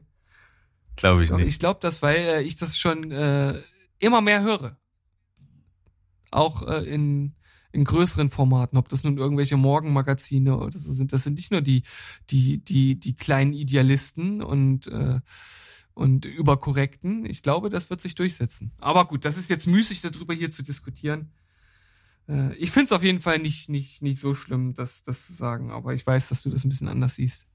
Glaube ich nicht. Ich glaube das, weil äh, ich das schon äh, immer mehr höre. Auch äh, in, in größeren Formaten, ob das nun irgendwelche Morgenmagazine oder so sind. Das sind nicht nur die, die, die, die kleinen Idealisten und, äh, und überkorrekten. Ich glaube, das wird sich durchsetzen. Aber gut, das ist jetzt müßig, darüber hier zu diskutieren. Äh, ich finde es auf jeden Fall nicht, nicht, nicht so schlimm, das, das zu sagen, aber ich weiß, dass du das ein bisschen anders siehst.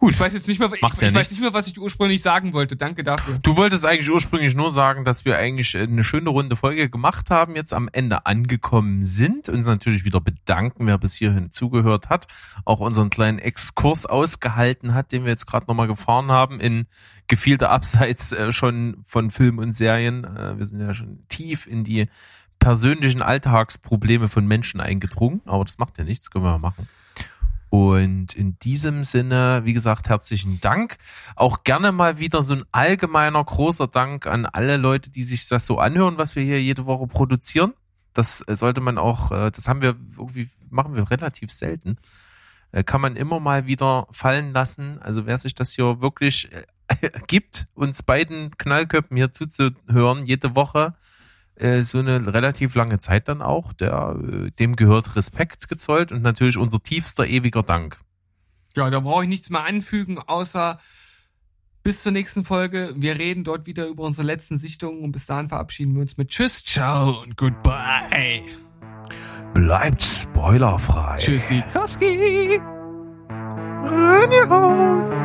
Gut. Ich weiß jetzt nicht mehr, ich, ich weiß nicht mehr, was ich ursprünglich sagen wollte. Danke dafür. Du wolltest eigentlich ursprünglich nur sagen, dass wir eigentlich eine schöne runde Folge gemacht haben, jetzt am Ende angekommen sind, uns natürlich wieder bedanken, wer bis hierhin zugehört hat, auch unseren kleinen Exkurs ausgehalten hat, den wir jetzt gerade nochmal gefahren haben in gefielte Abseits äh, schon von Film und Serien. Äh, wir sind ja schon tief in die persönlichen Alltagsprobleme von Menschen eingedrungen, aber das macht ja nichts, können wir mal machen. Und in diesem Sinne, wie gesagt, herzlichen Dank. Auch gerne mal wieder so ein allgemeiner großer Dank an alle Leute, die sich das so anhören, was wir hier jede Woche produzieren. Das äh, sollte man auch, äh, das haben wir irgendwie, machen wir relativ selten. Äh, kann man immer mal wieder fallen lassen. Also wer sich das hier wirklich [laughs] gibt, uns beiden Knallköpfen hier zuzuhören, jede Woche, so eine relativ lange Zeit dann auch, der, dem gehört Respekt gezollt und natürlich unser tiefster ewiger Dank. Ja, da brauche ich nichts mehr anfügen, außer bis zur nächsten Folge. Wir reden dort wieder über unsere letzten Sichtungen und bis dahin verabschieden wir uns mit Tschüss, ciao und goodbye. Bleibt spoilerfrei. Tschüssi, Koski. Reingehauen.